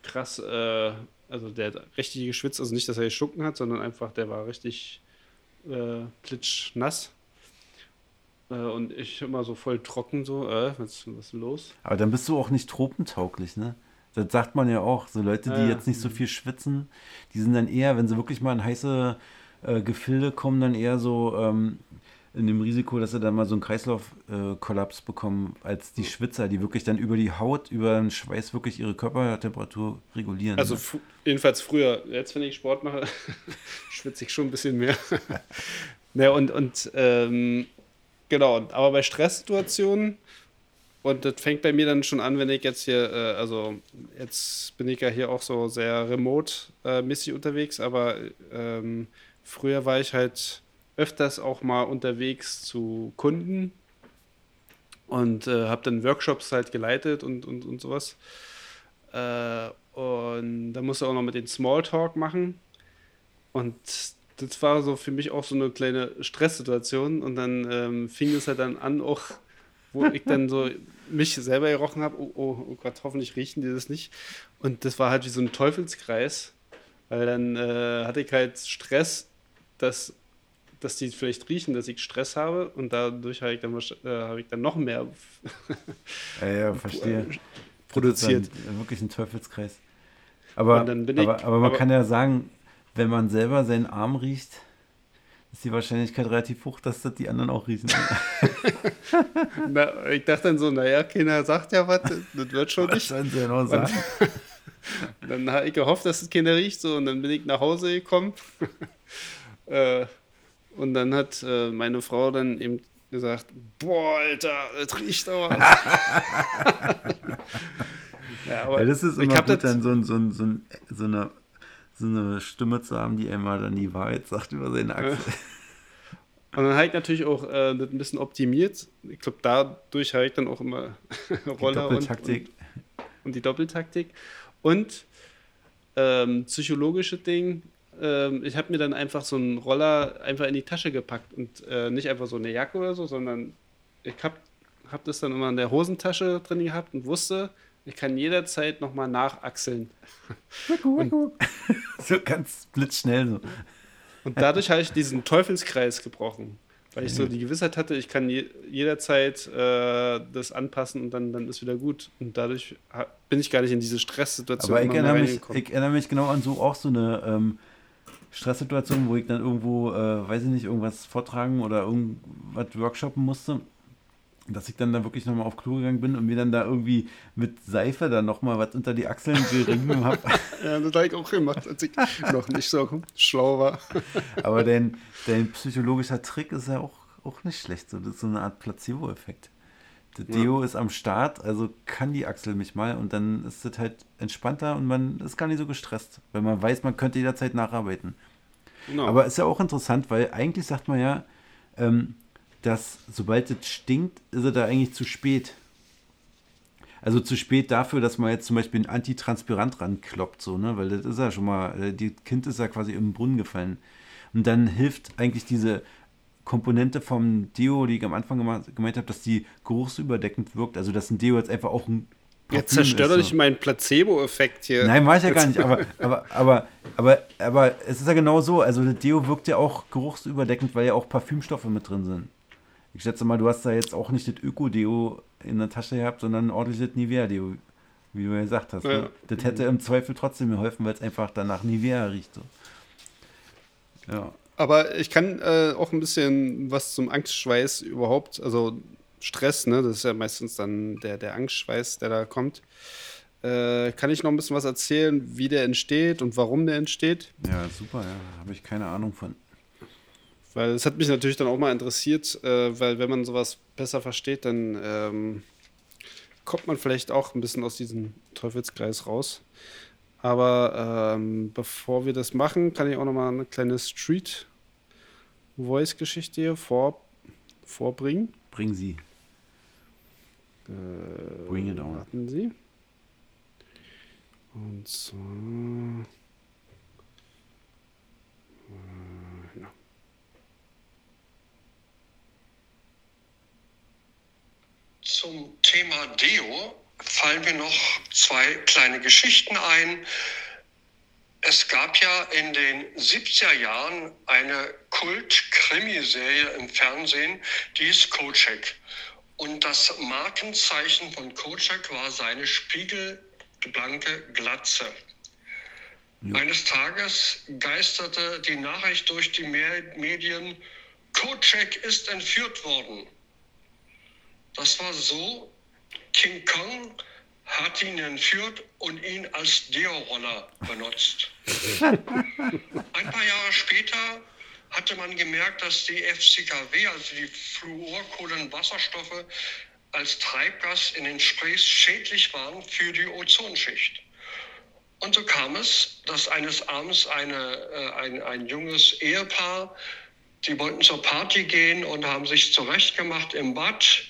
krass, äh, also der hat richtig geschwitzt. Also nicht, dass er gestunken hat, sondern einfach, der war richtig äh, klitschnass. Äh, und ich immer so voll trocken, so, äh, was, was ist los? Aber dann bist du auch nicht tropentauglich, ne? Das sagt man ja auch. So Leute, die ja. jetzt nicht so viel schwitzen, die sind dann eher, wenn sie wirklich mal in heiße äh, Gefilde kommen, dann eher so ähm, in dem Risiko, dass sie dann mal so einen Kreislaufkollaps bekommen, als die Schwitzer, die wirklich dann über die Haut, über den Schweiß wirklich ihre Körpertemperatur regulieren. Also ne? jedenfalls früher. Jetzt, wenn ich Sport mache, schwitze ich schon ein bisschen mehr. ja, und, und ähm, Genau, aber bei Stresssituationen, und das fängt bei mir dann schon an, wenn ich jetzt hier, äh, also jetzt bin ich ja hier auch so sehr remote-mäßig unterwegs, aber ähm, früher war ich halt öfters auch mal unterwegs zu Kunden und äh, habe dann Workshops halt geleitet und, und, und sowas. Äh, und da musste auch noch mit den Smalltalk machen. Und das war so für mich auch so eine kleine Stresssituation. Und dann ähm, fing es halt dann an, auch wo ich dann so mich selber gerochen habe, oh, oh, oh, Gott, hoffentlich riechen die das nicht. Und das war halt wie so ein Teufelskreis, weil dann äh, hatte ich halt Stress, dass, dass die vielleicht riechen, dass ich Stress habe und dadurch habe ich dann, äh, habe ich dann noch mehr ja, ja, verstehe. produziert. wirklich ein Teufelskreis. Aber, aber, aber, aber, man aber, kann ja sagen, wenn man selber seinen Arm riecht, ist die Wahrscheinlichkeit relativ hoch, dass das die anderen auch riechen. Na, ich dachte dann so, naja, keiner sagt ja was, das wird schon nicht. Was sie ja noch sagen? dann habe ich gehofft, dass es keiner riecht, so, und dann bin ich nach Hause gekommen. äh, und dann hat äh, meine Frau dann eben gesagt, boah, Alter, das riecht aber. ja, aber ja, das ist immer gut, dann so, so, so, so eine so eine Stimme zu haben, die einmal dann die Wahrheit sagt über seine Achse. Und dann habe ich natürlich auch äh, das ein bisschen optimiert. Ich glaube, dadurch habe ich dann auch immer Roller und, und, und, die Doppeltaktik. Und ähm, psychologische Ding, ähm, ich habe mir dann einfach so einen Roller einfach in die Tasche gepackt und äh, nicht einfach so eine Jacke oder so, sondern ich habe hab das dann immer in der Hosentasche drin gehabt und wusste, ich kann jederzeit nochmal nachachseln. Und, so ganz blitzschnell so. Und dadurch habe ich diesen Teufelskreis gebrochen. Weil ich so die Gewissheit hatte, ich kann je, jederzeit äh, das anpassen und dann, dann ist wieder gut. Und dadurch bin ich gar nicht in diese Stresssituation. Aber ich erinnere, mich, ich erinnere mich genau an so auch so eine ähm, Stresssituation, wo ich dann irgendwo, äh, weiß ich nicht, irgendwas vortragen oder irgendwas workshoppen musste dass ich dann da wirklich nochmal auf Klo gegangen bin und mir dann da irgendwie mit Seife dann nochmal was unter die Achseln gerieben habe. ja, das habe ich auch gemacht, als ich noch nicht so schlau war. Aber dein, dein psychologischer Trick ist ja auch, auch nicht schlecht. So, das ist so eine Art Placebo-Effekt. Der Deo ja. ist am Start, also kann die Achsel mich mal und dann ist das halt entspannter und man ist gar nicht so gestresst, weil man weiß, man könnte jederzeit nacharbeiten. Genau. Aber ist ja auch interessant, weil eigentlich sagt man ja, ähm, dass sobald es stinkt, ist es da eigentlich zu spät. Also zu spät dafür, dass man jetzt zum Beispiel ein Antitranspirant rankloppt, so, ne? Weil das ist ja schon mal, äh, die Kind ist ja quasi im Brunnen gefallen. Und dann hilft eigentlich diese Komponente vom Deo, die ich am Anfang gemeint habe, dass die geruchsüberdeckend wirkt. Also dass ein Deo jetzt einfach auch ein Jetzt zerstört doch nicht so. meinen Placebo-Effekt hier. Nein, ich ja gar nicht. Aber, aber, aber, aber, aber es ist ja genau so. Also, das Deo wirkt ja auch geruchsüberdeckend, weil ja auch Parfümstoffe mit drin sind. Ich schätze mal, du hast da jetzt auch nicht das Öko-Deo in der Tasche gehabt, sondern ein ordentliches Nivea-Deo, wie du ja gesagt hast. Ja. Ne? Das hätte im Zweifel trotzdem geholfen, weil es einfach danach Nivea riecht. So. Ja. Aber ich kann äh, auch ein bisschen was zum Angstschweiß überhaupt, also Stress, ne? Das ist ja meistens dann der, der Angstschweiß, der da kommt. Äh, kann ich noch ein bisschen was erzählen, wie der entsteht und warum der entsteht? Ja, super, ja. Habe ich keine Ahnung von. Weil es hat mich natürlich dann auch mal interessiert, äh, weil wenn man sowas besser versteht, dann ähm, kommt man vielleicht auch ein bisschen aus diesem Teufelskreis raus. Aber ähm, bevor wir das machen, kann ich auch noch mal eine kleine Street-Voice-Geschichte hier vor, vorbringen. Bringen Sie. Äh, Bring it on. Warten Sie. Und zwar. Zum Thema Deo fallen mir noch zwei kleine Geschichten ein. Es gab ja in den 70er Jahren eine Kult-Krimiserie im Fernsehen, die ist Kocek. Und das Markenzeichen von Kocek war seine spiegelblanke Glatze. Ja. Eines Tages geisterte die Nachricht durch die Medien, Kocek ist entführt worden. Das war so, King Kong hat ihn entführt und ihn als Deo-Roller benutzt. Ein paar Jahre später hatte man gemerkt, dass die FCKW, also die Fluorkohlenwasserstoffe, als Treibgas in den Sprays schädlich waren für die Ozonschicht. Und so kam es, dass eines Abends eine, äh, ein, ein junges Ehepaar, die wollten zur Party gehen und haben sich zurechtgemacht im Bad.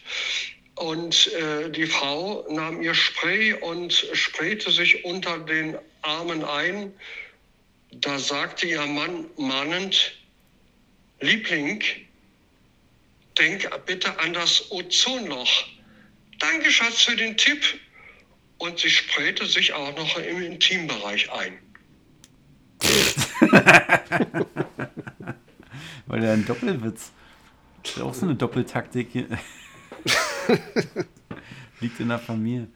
Und äh, die Frau nahm ihr Spray und sprayte sich unter den Armen ein. Da sagte ihr Mann mahnend, Liebling, denk bitte an das Ozonloch. Danke, Schatz, für den Tipp. Und sie sprayte sich auch noch im Intimbereich ein. Weil er ein Doppelwitz. Das ist auch so eine Doppeltaktik hier. Liegt in der Familie.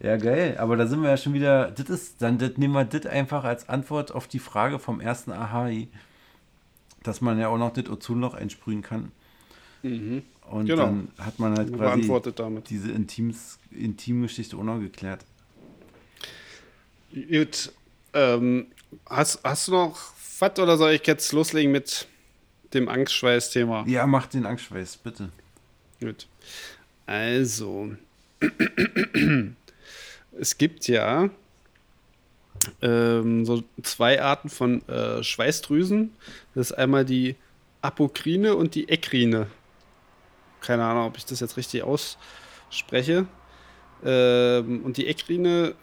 Ja, geil. Aber da sind wir ja schon wieder. Das ist, dann das nehmen wir das einfach als Antwort auf die Frage vom ersten Ahai, dass man ja auch noch das Ozonloch einsprühen kann. Mhm. Und Genau. dann hat man halt quasi damit. diese Intims, Intimgeschichte auch noch geklärt. Gut. Ähm, hast, hast du noch was oder soll ich jetzt loslegen mit dem Angstschweiß-Thema? Ja, mach den Angstschweiß, bitte. Gut. Also, es gibt ja ähm, so zwei Arten von äh, Schweißdrüsen. Das ist einmal die Apokrine und die Ekrine. Keine Ahnung, ob ich das jetzt richtig ausspreche. Ähm, und die Ekrine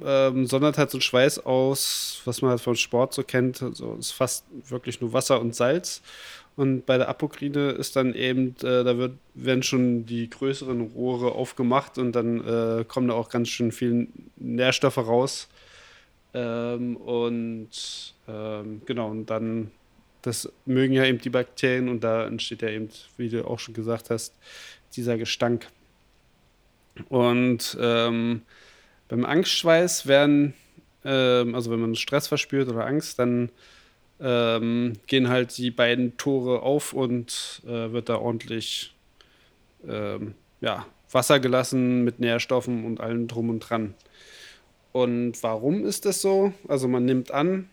ähm, sondert halt so einen Schweiß aus, was man halt vom Sport so kennt. Also ist fast wirklich nur Wasser und Salz. Und bei der Apokrine ist dann eben, äh, da wird, werden schon die größeren Rohre aufgemacht und dann äh, kommen da auch ganz schön viele Nährstoffe raus. Ähm, und ähm, genau, und dann, das mögen ja eben die Bakterien und da entsteht ja eben, wie du auch schon gesagt hast, dieser Gestank. Und ähm, beim Angstschweiß werden, ähm, also wenn man Stress verspürt oder Angst, dann ähm, gehen halt die beiden Tore auf und äh, wird da ordentlich ähm, ja, Wasser gelassen mit Nährstoffen und allem drum und dran. Und warum ist das so? Also man nimmt an,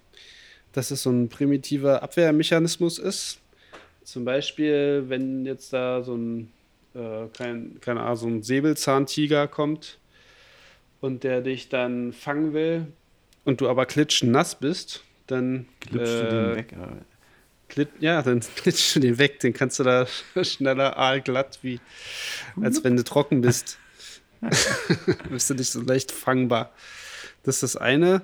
dass es so ein primitiver Abwehrmechanismus ist. Zum Beispiel, wenn jetzt da so ein, äh, kein, keine Ahnung, so ein Säbelzahntiger kommt und der dich dann fangen will und du aber klitschnass bist, dann Glitschst du äh, den weg? aber- Klit, ja, dann klitschst du den weg. Den kannst du da schneller aalglatt, wie als wenn du trocken bist. bist du nicht so leicht fangbar. Das ist das eine.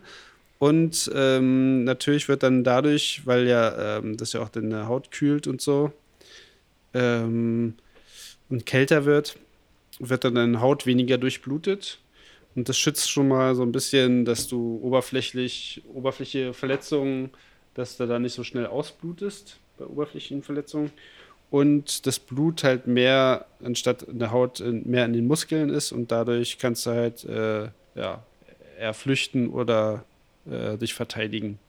Und ähm, natürlich wird dann dadurch, weil ja ähm, das ja auch deine Haut kühlt und so ähm, und kälter wird, wird dann deine Haut weniger durchblutet. Und das schützt schon mal so ein bisschen, dass du oberflächlich, oberflächliche Verletzungen, dass du da nicht so schnell ausblutest bei oberflächlichen Verletzungen. Und das Blut halt mehr, anstatt in der Haut, in- mehr in den Muskeln ist und dadurch kannst du halt äh, ja, eher flüchten oder äh, dich verteidigen.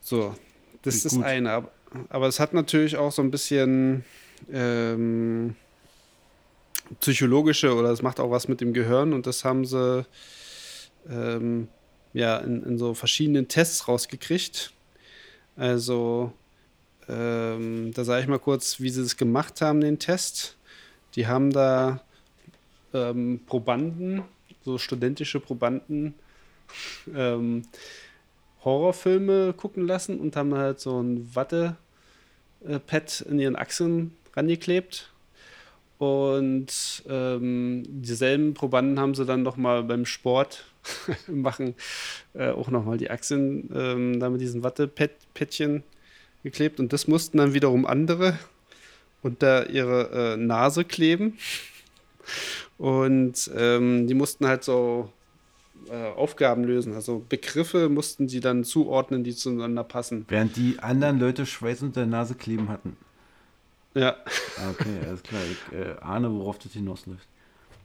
So, das ist Klingt das gut. eine. Aber, aber es hat natürlich auch so ein bisschen ähm, psychologische oder es macht auch was mit dem Gehirn und das haben sie ähm, ja in, in so verschiedenen Tests rausgekriegt. Also ähm, da sage ich mal kurz, wie sie das gemacht haben, den Test. Die haben da ähm, Probanden, so studentische Probanden, ähm, Horrorfilme gucken lassen und haben halt so ein Wattepad in ihren Achseln rangeklebt. Und ähm, dieselben Probanden haben sie dann noch mal beim Sport machen äh, auch noch mal die Achseln ähm, da mit diesen Wattepäckchen geklebt. Und das mussten dann wiederum andere unter ihre äh, Nase kleben. Und ähm, die mussten halt so äh, Aufgaben lösen. Also Begriffe mussten sie dann zuordnen, die zueinander passen. Während die anderen Leute Schweiß unter der Nase kleben hatten. Ja. Okay, alles klar. Ich äh, ahne, worauf das hinausläuft.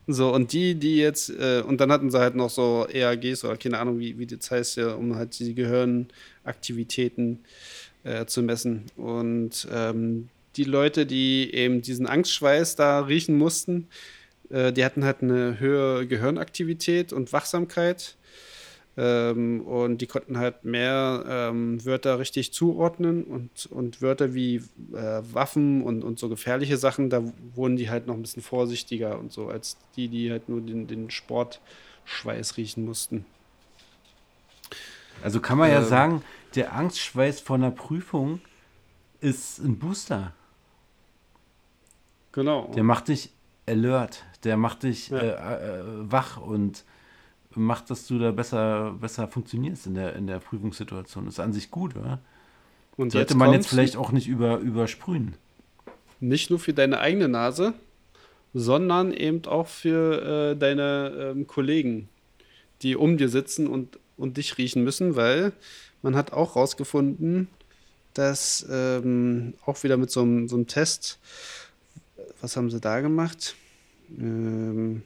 So, und die, die jetzt, äh, und dann hatten sie halt noch so EAGs oder keine Ahnung, wie, wie das heißt, ja, um halt die Gehirnaktivitäten äh, zu messen. Und ähm, die Leute, die eben diesen Angstschweiß da riechen mussten, äh, die hatten halt eine höhere Gehirnaktivität und Wachsamkeit. Ähm, und die konnten halt mehr ähm, Wörter richtig zuordnen und, und Wörter wie äh, Waffen und, und so gefährliche Sachen, da wurden die halt noch ein bisschen vorsichtiger und so, als die, die halt nur den, den Sportschweiß riechen mussten. Also kann man ja Ähm. sagen, der Angstschweiß vor einer Prüfung ist ein Booster. Genau. Der macht dich alert, der macht dich Ja. äh, äh, wach und macht, dass du da besser, besser funktionierst in der, in der Prüfungssituation. Ist an sich gut, oder? und Sollte man jetzt vielleicht auch nicht über, übersprühen. nicht nur für deine eigene Nase, sondern eben auch für äh, deine ähm, Kollegen, die um dir sitzen und, und dich riechen müssen, weil man hat auch rausgefunden, dass ähm, auch wieder mit so einem, so einem Test, was haben sie da gemacht? Ähm,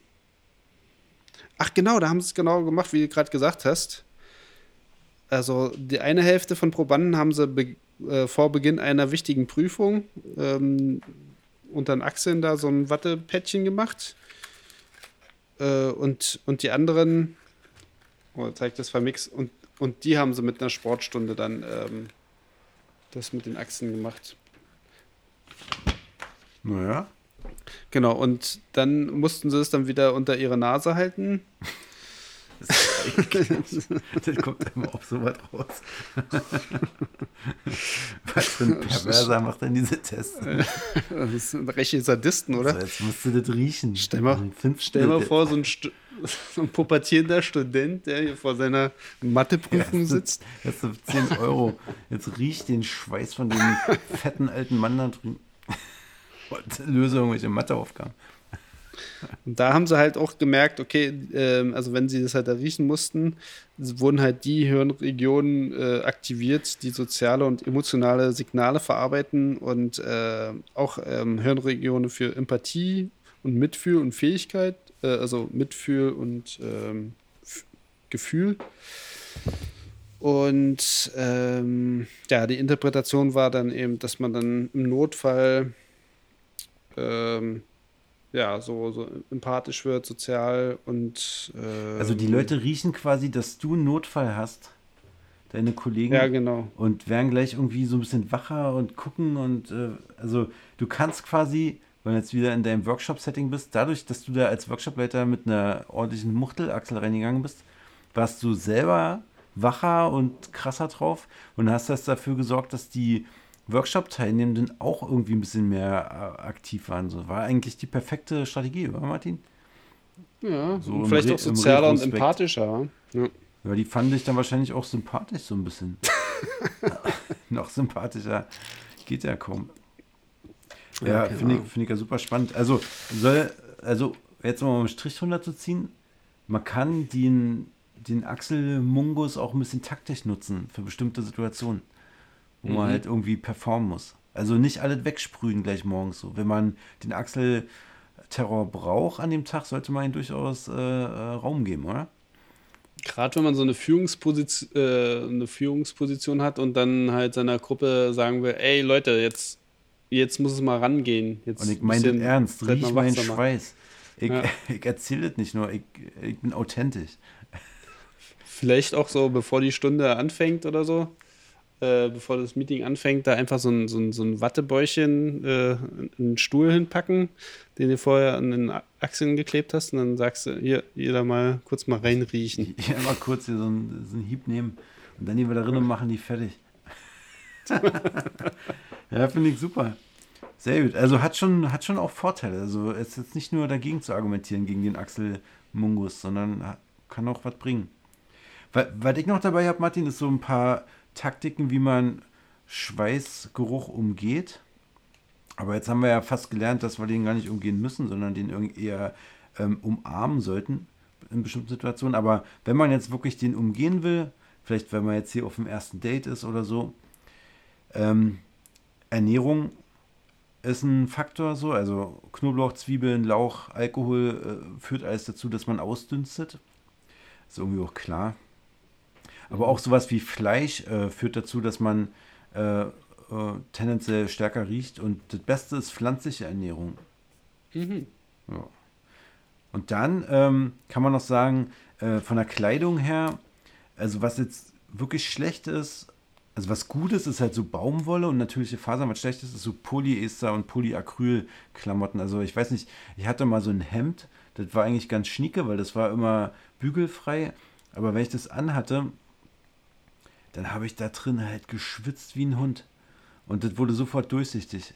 ach genau, da haben sie es genau gemacht, wie du gerade gesagt hast. Also die eine Hälfte von Probanden haben sie be äh, vor Beginn einer wichtigen Prüfung ähm, unter den Achseln da so ein Wattepäckchen gemacht. Äh, und, und die anderen, oh, zeigt das vermix, und, und die haben sie mit einer Sportstunde dann ähm, das mit den Achseln gemacht. Naja. Genau, und dann mussten sie es dann wieder unter ihre Nase halten. Das kommt immer auf so was raus. Was für ein Perverser macht denn diese Tests? Das sind rechte Sadisten, oder? So, jetzt musst du das riechen. Stell mal, stell mal das- vor, so ein, Stu so ein pubertierender Student, der hier vor seiner Matheprüfung Ja, sitzt. Jetzt sind 10 Euro. Jetzt riecht den Schweiß von dem fetten alten Mann da drüben. Und löse irgendwelche Matheaufgaben. Und da haben sie halt auch gemerkt, okay, ähm, also wenn sie das halt da riechen mussten, wurden halt die Hirnregionen äh, aktiviert, die soziale und emotionale Signale verarbeiten und äh, auch ähm, Hirnregionen für Empathie und Mitfühl und Fähigkeit, äh, also Mitfühl und ähm, Gefühl. Und ähm, ja, die Interpretation war dann eben, dass man dann im Notfall ähm, ja, so, so empathisch wird, sozial und. ähm, Also die Leute riechen quasi, dass du einen Notfall hast. Deine Kollegen. Ja, genau. und werden gleich irgendwie so ein bisschen wacher und gucken und äh, also du kannst quasi, wenn du jetzt wieder in deinem Workshop-Setting bist, dadurch, dass du da als Workshopleiter mit einer ordentlichen Muchtelachsel reingegangen bist, warst du selber wacher und krasser drauf und hast das dafür gesorgt, dass die Workshop-Teilnehmenden auch irgendwie ein bisschen mehr äh, aktiv waren. So war eigentlich die perfekte Strategie, oder Martin? Ja, So und vielleicht Re- auch sozialer und empathischer. Ja. Ja, die fanden dich dann wahrscheinlich auch sympathisch so ein bisschen. Noch sympathischer geht ja kaum. Ja, keine finde ich, find ich ja super spannend. Also, soll, also jetzt mal einen Strich drunter zu ziehen, man kann den, den Achselmungus auch ein bisschen taktisch nutzen für bestimmte Situationen, wo man Mhm. halt irgendwie performen muss. Also nicht alles wegsprühen gleich morgens so. Wenn man den Achselterror braucht an dem Tag, sollte man ihm durchaus äh, äh, Raum geben, oder? Gerade wenn man so eine, Führungsposition, äh, eine Führungsposition hat und dann halt seiner Gruppe sagen will, ey Leute, jetzt, jetzt muss es mal rangehen. Jetzt Und ich ein meine das ernst, riech mal meinen. Schweiß. Ich, Ja. ich erzähle das nicht nur, ich, ich bin authentisch. Vielleicht auch so, bevor die Stunde anfängt oder so, äh, bevor das Meeting anfängt, da einfach so ein, so ein, so ein Wattebäuchchen äh, in einen Stuhl hinpacken, den du vorher an den Achseln geklebt hast und dann sagst du, hier, jeder mal kurz mal reinriechen. Ich mal kurz hier so einen, so einen Hieb nehmen und dann die wieder drin und machen die fertig. ja, finde ich super. Sehr gut. Also hat schon, hat schon auch Vorteile. Also es ist jetzt nicht nur dagegen zu argumentieren, gegen den Axel Mungus, sondern kann auch was bringen. Was, was ich noch dabei habe, Martin, ist so ein paar Taktiken, wie man Schweißgeruch umgeht. Aber jetzt haben wir ja fast gelernt, dass wir den gar nicht umgehen müssen, sondern den irgendwie eher ähm, umarmen sollten in bestimmten Situationen. Aber wenn man jetzt wirklich den umgehen will, vielleicht wenn man jetzt hier auf dem ersten Date ist oder so, ähm, Ernährung ist ein Faktor so. Also Knoblauch, Zwiebeln, Lauch, Alkohol äh, führt alles dazu, dass man ausdünstet. Ist irgendwie auch klar. Aber auch sowas wie Fleisch äh, führt dazu, dass man äh, äh, tendenziell stärker riecht. Und das Beste ist pflanzliche Ernährung. Mhm. Ja. Und dann ähm, kann man noch sagen, äh, von der Kleidung her Also was jetzt wirklich schlecht ist, also was gut ist, ist halt so Baumwolle und natürliche Fasern. Was schlecht ist, ist so Polyester und Polyacryl-Klamotten. Also ich weiß nicht, ich hatte mal so ein Hemd, das war eigentlich ganz schnieke, weil das war immer bügelfrei. Aber wenn ich das anhatte, dann habe ich da drin halt geschwitzt wie ein Hund. Und das wurde sofort durchsichtig.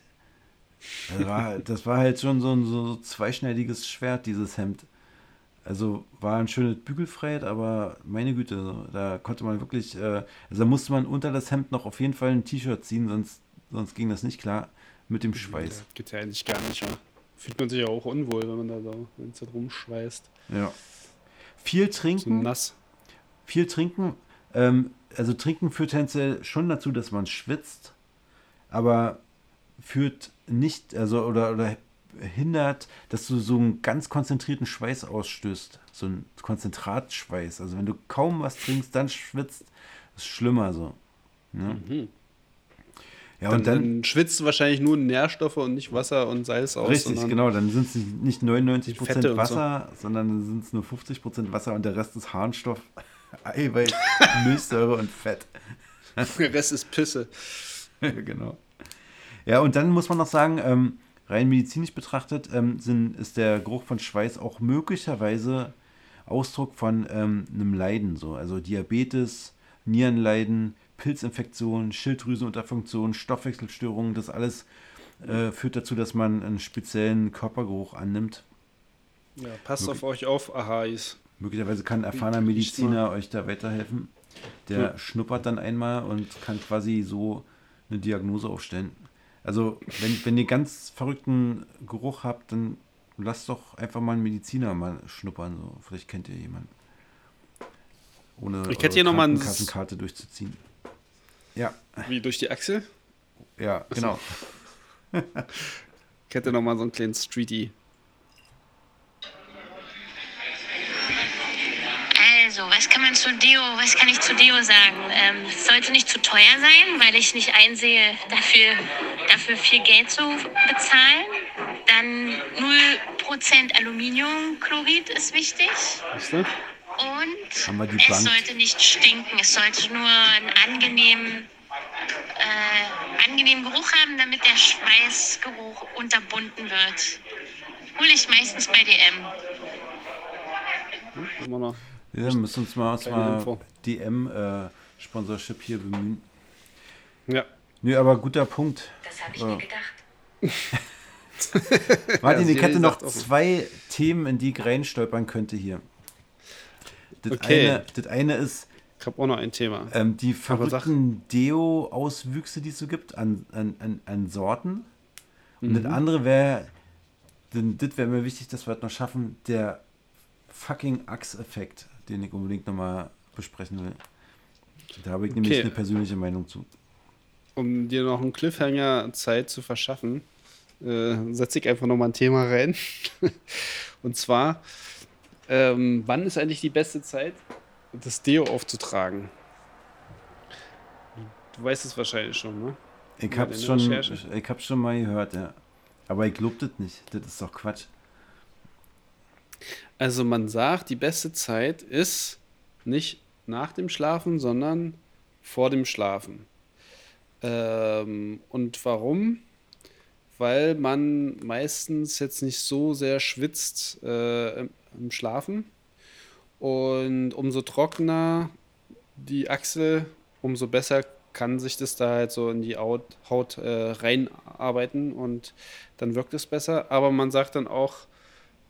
Das war, das war halt schon so ein so zweischneidiges Schwert, dieses Hemd. Also war ein schönes Bügelfreiheit, aber meine Güte, da konnte man wirklich, äh, also da musste man unter das Hemd noch auf jeden Fall ein T-Shirt ziehen, sonst, sonst ging das nicht klar mit dem Schweiß. Ja, geht ja eigentlich gar nicht. Ja. Fühlt man sich ja auch unwohl, wenn man da so, da rumschweißt. Ja. Viel trinken. So nass. Viel trinken. Ähm, also trinken führt tendenziell schon dazu, dass man schwitzt, aber führt nicht, also oder, oder hindert, dass du so einen ganz konzentrierten Schweiß ausstößt. So ein Konzentratschweiß. Also wenn du kaum was trinkst, dann schwitzt, ist schlimmer so. Ne? Mhm. Ja, Dann, und dann, dann schwitzt wahrscheinlich nur Nährstoffe und nicht Wasser und Salz aus. richtig, sondern genau, dann sind es nicht 99% Fette und Wasser, sondern dann sind es nur 50% Wasser und der Rest ist Harnstoff, Eiweiß, Milchsäure und Fett. Der Rest ist Pisse. genau. Ja, und dann muss man noch sagen, ähm, rein medizinisch betrachtet, ähm, sind, ist der Geruch von Schweiß auch möglicherweise Ausdruck von ähm, einem Leiden. So. Also Diabetes, Nierenleiden, Pilzinfektionen, Schilddrüsenunterfunktion, Stoffwechselstörungen, das alles äh, führt dazu, dass man einen speziellen Körpergeruch annimmt. Ja, passt auf euch auf, Ahais. Möglicherweise kann ein erfahrener Mediziner euch da weiterhelfen. Der Ja. schnuppert dann einmal und kann quasi so eine Diagnose aufstellen. Also, wenn, wenn ihr ganz verrückten Geruch habt, dann lasst doch einfach mal einen Mediziner mal schnuppern. So. Vielleicht kennt ihr jemanden. Ohne Ich hätte hier noch mal ein- Kassenkarte durchzuziehen. Ja, Wie durch die Achsel? ja, genau. Ich hätte noch mal so einen kleinen Streety. Also, was kann man zu Deo, was kann ich zu Deo sagen? Ähm, es sollte nicht zu teuer sein, weil ich nicht einsehe, dafür, dafür viel Geld zu bezahlen. Dann 0% Aluminiumchlorid ist wichtig. Weißt du? Und es Bank? sollte nicht stinken. Es sollte nur einen angenehmen, äh, angenehmen Geruch haben, damit der Schweißgeruch unterbunden wird. Hole ich meistens bei DM. Haben wir noch. Wir müssen uns mal, uns mal. DM-Sponsorship hier bemühen. Ja. Nö, aber guter Punkt. Das habe ich Ja. mir gedacht. Martin, Ja, ich hätte noch zwei Themen, in die ich reinstolpern könnte hier. Das, Okay. eine, das eine ist Ich habe auch noch ein Thema. ähm, die verrückten Deo-Auswüchse, die es so gibt an, an, an, an Sorten. Und das andere wäre, das wäre mir wichtig, dass wir das noch schaffen, der fucking Axe-Effekt, den ich unbedingt nochmal besprechen will. Da habe ich nämlich Okay. eine persönliche Meinung zu. Um dir noch einen Cliffhanger Zeit zu verschaffen, äh, setze ich einfach noch mal ein Thema rein. Und zwar, ähm, wann ist eigentlich die beste Zeit, das Deo aufzutragen? Du weißt es wahrscheinlich schon, ne? Ich hab's schon, Recherche. ich hab's schon mal gehört, ja. Aber ich glaub das nicht. Das ist doch Quatsch. Also man sagt, die beste Zeit ist nicht nach dem Schlafen, sondern vor dem Schlafen. Ähm, und warum? Weil man meistens jetzt nicht so sehr schwitzt äh, im, Schlafen. Und umso trockener die Achsel, umso besser kann sich das da halt so in die Haut, Haut äh, reinarbeiten und dann wirkt es besser. Aber man sagt dann auch,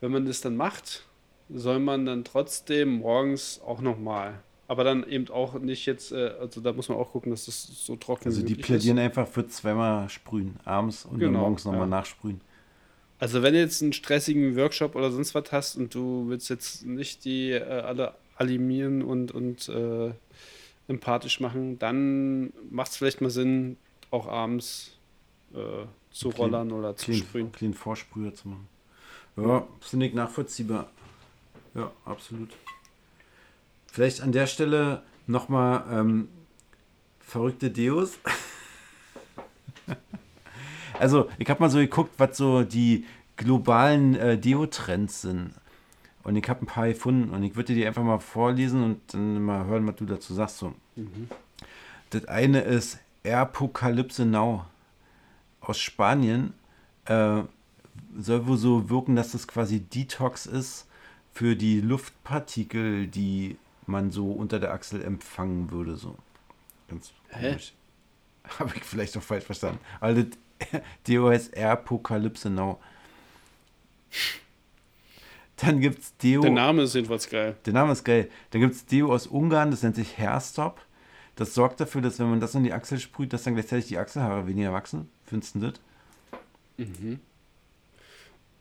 wenn man das dann macht, soll man dann trotzdem morgens auch nochmal. Aber dann eben auch nicht jetzt, äh, also da muss man auch gucken, dass das so trocken Also wie die möglich plädieren ist. einfach für zweimal sprühen. Abends und dann Genau, morgens nochmal ja. nachsprühen. Also wenn du jetzt einen stressigen Workshop oder sonst was hast und du willst jetzt nicht die äh, alle animieren und, und äh, empathisch machen, dann macht es vielleicht mal Sinn, auch abends äh, zu Clean- rollern oder zu Clean, sprühen. clean Vorsprüher zu machen. Ja, finde ich nachvollziehbar. Ja, absolut. Vielleicht an der Stelle nochmal ähm, verrückte Deos. also, ich habe mal so geguckt, was so die globalen äh, Deo-Trends sind. Und ich habe ein paar gefunden und ich würde dir die einfach mal vorlesen und dann mal hören, was du dazu sagst. So. Das eine ist Apokalypse Now aus Spanien. Äh, soll wohl so wirken, dass das quasi Detox ist für die Luftpartikel, die man so unter der Achsel empfangen würde. So. Ganz Hä? komisch. Habe ich vielleicht noch falsch verstanden. Also heißt Apokalypse Now. Dann gibt es Deo. Der Name ist jedenfalls geil. Der Name ist geil. Dann gibt es Deo aus Ungarn, das nennt sich Hairstop. Das sorgt dafür, dass wenn man das in die Achsel sprüht, dass dann gleichzeitig die Achselhaare weniger wachsen. Findest du das?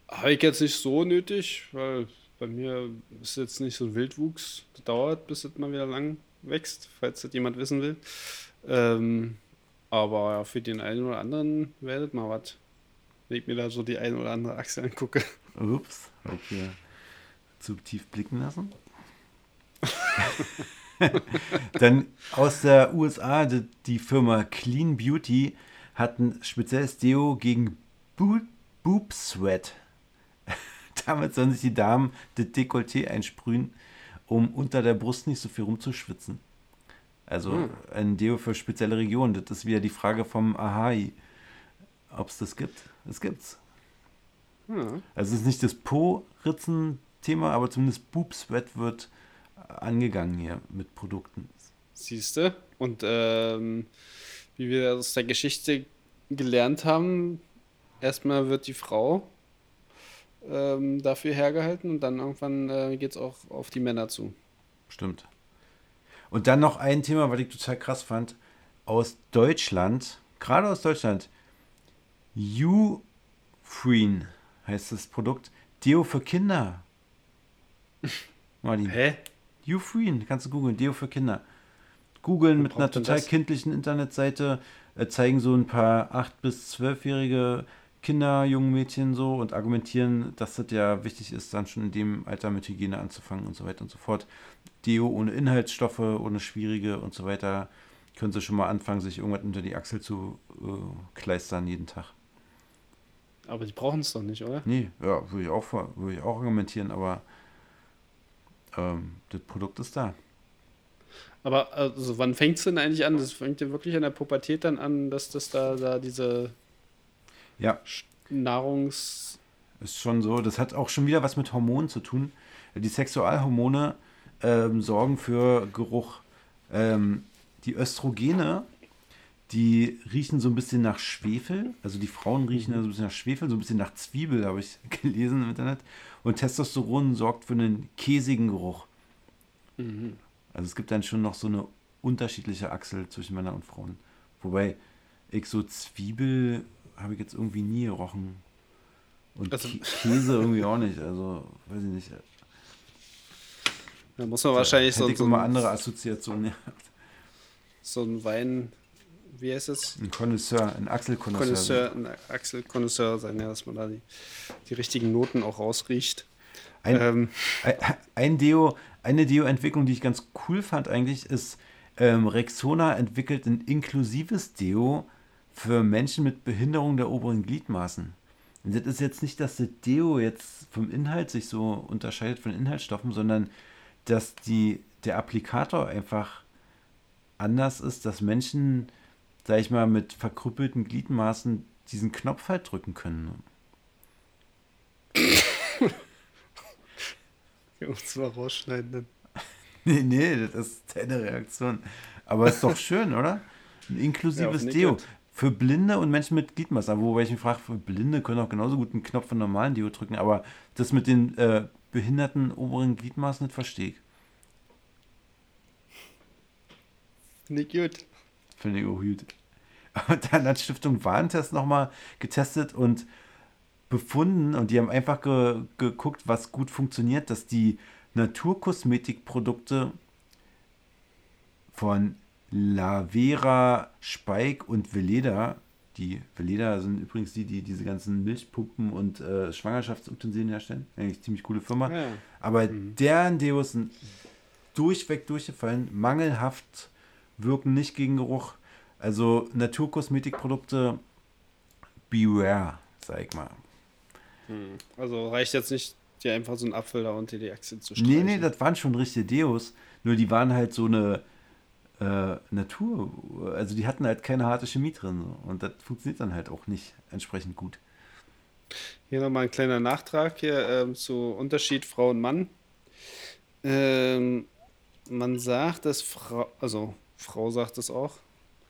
Habe ich jetzt nicht so nötig, weil bei mir ist jetzt nicht so ein Wildwuchs. Das dauert, bis es mal wieder lang wächst, falls das jemand wissen will. Ähm, aber ja, für den einen oder anderen werdet mal was. Wenn ich mir da so die eine oder andere Achse angucke. Ups, hab ich hier zu tief blicken lassen. Dann aus der USA, die, Firma Clean Beauty hat ein spezielles Deo gegen Bo Boob Sweat. Damit sollen sich die Damen das Dekolleté einsprühen, um unter der Brust nicht so viel rumzuschwitzen. Also ein Deo für spezielle Regionen. Das ist wieder die Frage vom Ahai, ob es das gibt. Es gibt's. Ja. Also es ist nicht das Po-Ritzen-Thema, aber zumindest Boob-Sweat wird angegangen hier mit Produkten. Siehst du? Und ähm, wie wir aus der Geschichte gelernt haben, erstmal wird die Frau ähm, dafür hergehalten und dann irgendwann äh, geht es auch auf die Männer zu. Stimmt. Und dann noch ein Thema, was ich total krass fand, aus Deutschland, gerade aus Deutschland, Ufreen heißt das Produkt, Deo für Kinder. Martin. Hä? Ufreen, kannst du googeln, Deo für Kinder. Googeln mit einer total das? kindlichen Internetseite, äh, zeigen so ein paar 8- bis 12-jährige Kinder, jungen Mädchen so und argumentieren, dass das ja wichtig ist, dann schon in dem Alter mit Hygiene anzufangen und so weiter und so fort. Deo ohne Inhaltsstoffe, ohne schwierige und so weiter. Können sie schon mal anfangen, sich irgendwas unter die Achsel zu äh, kleistern jeden Tag. Aber die brauchen es doch nicht, oder? Nee, ja, würde ich auch, würde ich auch argumentieren, aber ähm, das Produkt ist da. Aber also wann fängt es denn eigentlich an? Das fängt ja wirklich an der Pubertät dann an, dass das da, da diese Ja, Nahrungs... Ist schon so. Das hat auch schon wieder was mit Hormonen zu tun. Die Sexualhormone ähm, sorgen für Geruch. Ähm, die Östrogene, die riechen so ein bisschen nach Schwefel. Also die Frauen riechen ja so ein bisschen nach Schwefel, so ein bisschen nach Zwiebel, habe ich gelesen im Internet. Und Testosteron sorgt für einen käsigen Geruch. Also es gibt dann schon noch so eine unterschiedliche Achsel zwischen Männern und Frauen. Wobei ich so Zwiebel habe ich jetzt irgendwie nie gerochen. Und Also- Kä- Käse irgendwie auch nicht. Also, weiß ich nicht. Da muss man wahrscheinlich Hätte so, so, immer andere Assoziationen so ein Wein... Wie heißt es? Ein Connoisseur, ein Achselkonnoisseur. Connoisseur, ein Achselkonnoisseur sein, ja, dass man da die, die richtigen Noten auch rausriecht. Ein, Ähm, ein Deo, eine Deo-Entwicklung, die ich ganz cool fand eigentlich, ist, ähm, Rexona entwickelt ein inklusives Deo für Menschen mit Behinderung der oberen Gliedmaßen. Und das ist jetzt nicht, dass das Deo jetzt vom Inhalt sich so unterscheidet von Inhaltsstoffen, sondern dass die, der Applikator einfach anders ist, dass Menschen, sag ich mal, mit verkrüppelten Gliedmaßen diesen Knopf halt drücken können. uns mal rausschneiden. Dann. Nee, nee, das ist deine Reaktion. Aber ist doch schön, oder? Ein Ja, inklusives ich Deo. Für Blinde und Menschen mit Gliedmaßen. Wobei ich mich frage, für Blinde können auch genauso gut einen Knopf von normalen Deo drücken. Aber das mit den äh, behinderten oberen Gliedmaßen, das verstehe ich. Nicht gut. Finde ich auch gut. Und dann hat Stiftung Warentest nochmal getestet und befunden, und die haben einfach ge geguckt, was gut funktioniert, dass die Naturkosmetikprodukte von Lavera, Spike und Veleda, die Veleda sind übrigens die, die diese ganzen Milchpumpen und äh, Schwangerschaftsutensilien herstellen. Eigentlich ziemlich coole Firma. Ja. Aber deren Deos sind durchweg durchgefallen, mangelhaft, wirken nicht gegen Geruch. Also Naturkosmetikprodukte, beware, sag ich mal. Also reicht jetzt nicht dir einfach so einen Apfel da unter die Achse zu Nee, streichen. nee, das waren schon richtige Deos. Nur die waren halt so eine äh, Natur. Also die hatten halt keine harte Chemie drin. So. Und das funktioniert dann halt auch nicht entsprechend gut. Hier nochmal ein kleiner Nachtrag hier ähm, zu Unterschied Frau und Mann. Ähm, man sagt, dass Frau, also Frau sagt es auch,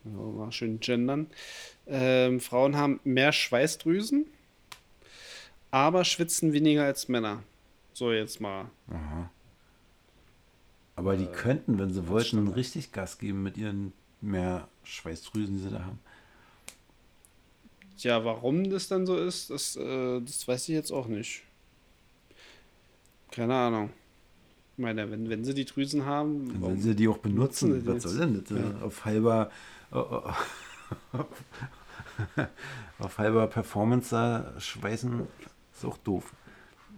mal schön gendern. Ähm, Frauen haben mehr Schweißdrüsen, aber schwitzen weniger als Männer. So jetzt mal. Aha. Aber die könnten, wenn sie wollten, richtig Gas geben mit ihren mehr Schweißdrüsen, die sie da haben. Ja, warum das dann so ist, das, äh, das weiß ich jetzt auch nicht. Keine Ahnung. Ich meine, wenn, wenn sie die Drüsen haben, warum- sollen sie die auch benutzen. nutzen sie Was soll denn das? äh, Auf halber auf halber Performance da schweißen ist auch doof.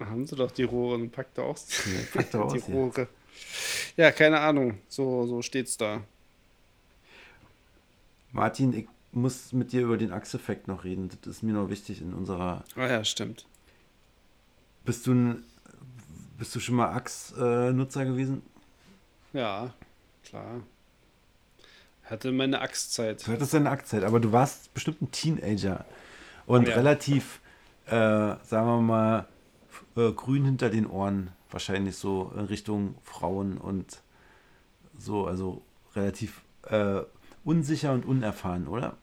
haben sie doch die Rohre und packt da aus. Ja, packt da die aus, ja. Rohre. Ja, keine Ahnung. So, so steht's da. Martin, ich muss mit dir über den Achseffekt noch reden. Das ist mir noch wichtig in unserer. Ah ja, stimmt. Bist du ein, bist du schon mal Achs-Nutzer gewesen? Ja, klar. Hatte meine Axtzeit. Du hattest deine Achszeit, aber du warst bestimmt ein Teenager und Ja. relativ, äh, sagen wir mal, äh, grün hinter den Ohren, wahrscheinlich so in Richtung Frauen und so, also relativ äh, unsicher und unerfahren, oder?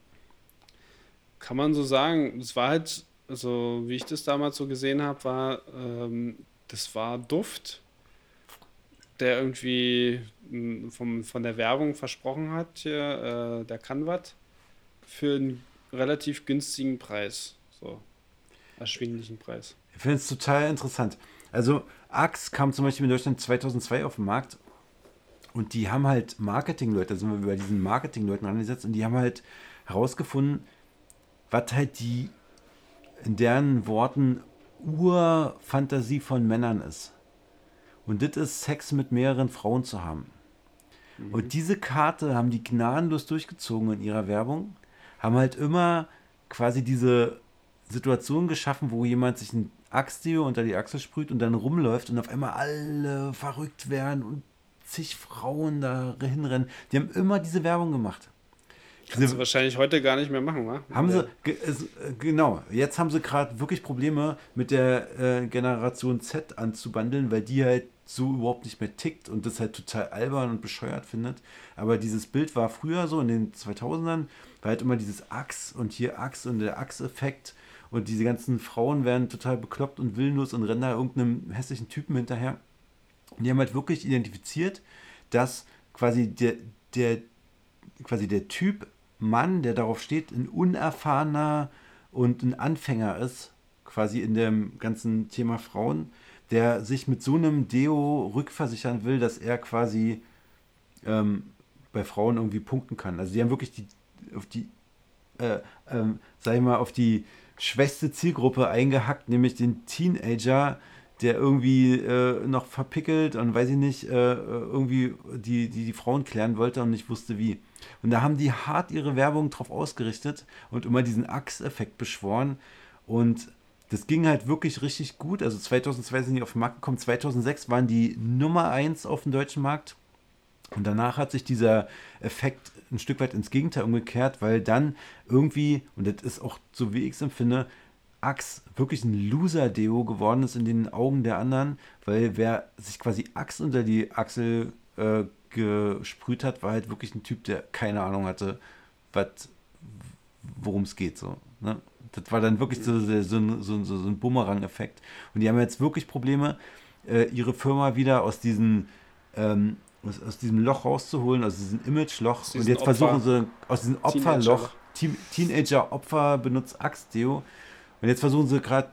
Kann man so sagen. Es war halt, also wie ich das damals so gesehen habe, war, ähm, das war Duft, der irgendwie mh, vom, von der Werbung versprochen hat, hier, äh, der kann was, für einen relativ günstigen Preis. So, erschwinglichen Preis. Ich finde es total interessant. Also Axe kam zum Beispiel in Deutschland 2002 auf den Markt und die haben halt Marketingleute, da sind wir bei diesen Marketingleuten angesetzt und die haben halt herausgefunden, was halt die in deren Worten Urfantasie von Männern ist. Und das ist Sex mit mehreren Frauen zu haben. Und diese Karte haben die gnadenlos durchgezogen in ihrer Werbung, haben halt immer quasi diese Situation geschaffen, wo jemand sich ein Axtdeo unter die Achsel sprüht und dann rumläuft und auf einmal alle verrückt werden und zig Frauen da hinrennen. Die haben immer diese Werbung gemacht. Kannst du wahrscheinlich heute gar nicht mehr machen, wa? Haben Ja. sie, äh, genau, jetzt haben sie gerade wirklich Probleme mit der äh, Generation Z anzubandeln, weil die halt so überhaupt nicht mehr tickt und das halt total albern und bescheuert findet. Aber dieses Bild war früher so in den 2000ern, war halt immer dieses Ax und hier Ax und der Ax-Effekt und diese ganzen Frauen werden total bekloppt und willenlos und rennen da irgendeinem hässlichen Typen hinterher. Und die haben halt wirklich identifiziert, dass quasi der, der, quasi der Typ Mann, der darauf steht, ein unerfahrener und ein Anfänger ist, quasi in dem ganzen Thema Frauen, der sich mit so einem Deo rückversichern will, dass er quasi ähm, bei Frauen irgendwie punkten kann. Also die haben wirklich die auf die, äh, ähm, sag ich mal, auf die schwächste Zielgruppe eingehackt, nämlich den Teenager, der irgendwie äh, noch verpickelt und weiß ich nicht, äh, irgendwie die, die, die Frauen klären wollte und nicht wusste wie. Und da haben die hart ihre Werbung drauf ausgerichtet und immer diesen Axe-Effekt beschworen. Und das ging halt wirklich richtig gut. Also 2002 sind die auf den Markt gekommen, 2006 waren die Nummer 1 auf dem deutschen Markt. Und danach hat sich dieser Effekt ein Stück weit ins Gegenteil umgekehrt, weil dann irgendwie, und das ist auch so wie ich es empfinde, Axe wirklich ein Loser-Deo geworden ist in den Augen der anderen, weil wer sich quasi Axe unter die Achsel äh, gesprüht hat, war halt wirklich ein Typ, der keine Ahnung hatte, worum es geht. So, ne? Das war dann wirklich so, so, so, so, so ein Bumerang-Effekt. Und die haben jetzt wirklich Probleme, äh, ihre Firma wieder aus diesen ähm, aus, aus diesem Loch rauszuholen, aus diesem Image-Loch. Und jetzt versuchen Opfer- sie aus diesem Opferloch, Teen- Teenager-Opfer benutzt Axt-Deo. Und jetzt versuchen sie gerade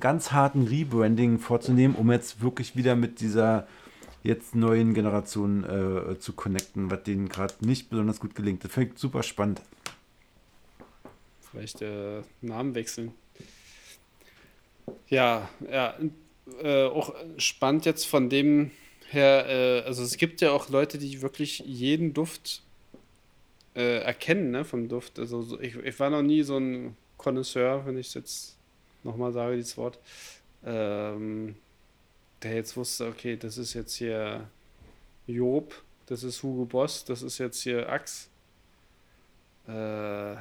ganz harten Rebranding vorzunehmen, um jetzt wirklich wieder mit dieser jetzt neuen Generation äh, zu connecten, was denen gerade nicht besonders gut gelingt. Das ich super spannend. Vielleicht äh, Namen wechseln. Ja, ja. Äh, auch spannend jetzt von dem her, äh, also es gibt ja auch Leute, die wirklich jeden Duft äh, erkennen, ne, vom Duft. Also so, ich, ich war noch nie so ein Connoisseur, wenn ich es jetzt nochmal sage, dieses Wort. Ähm, der jetzt wusste, okay, das ist jetzt hier Job, das ist Hugo Boss, das ist jetzt hier Ax. Äh,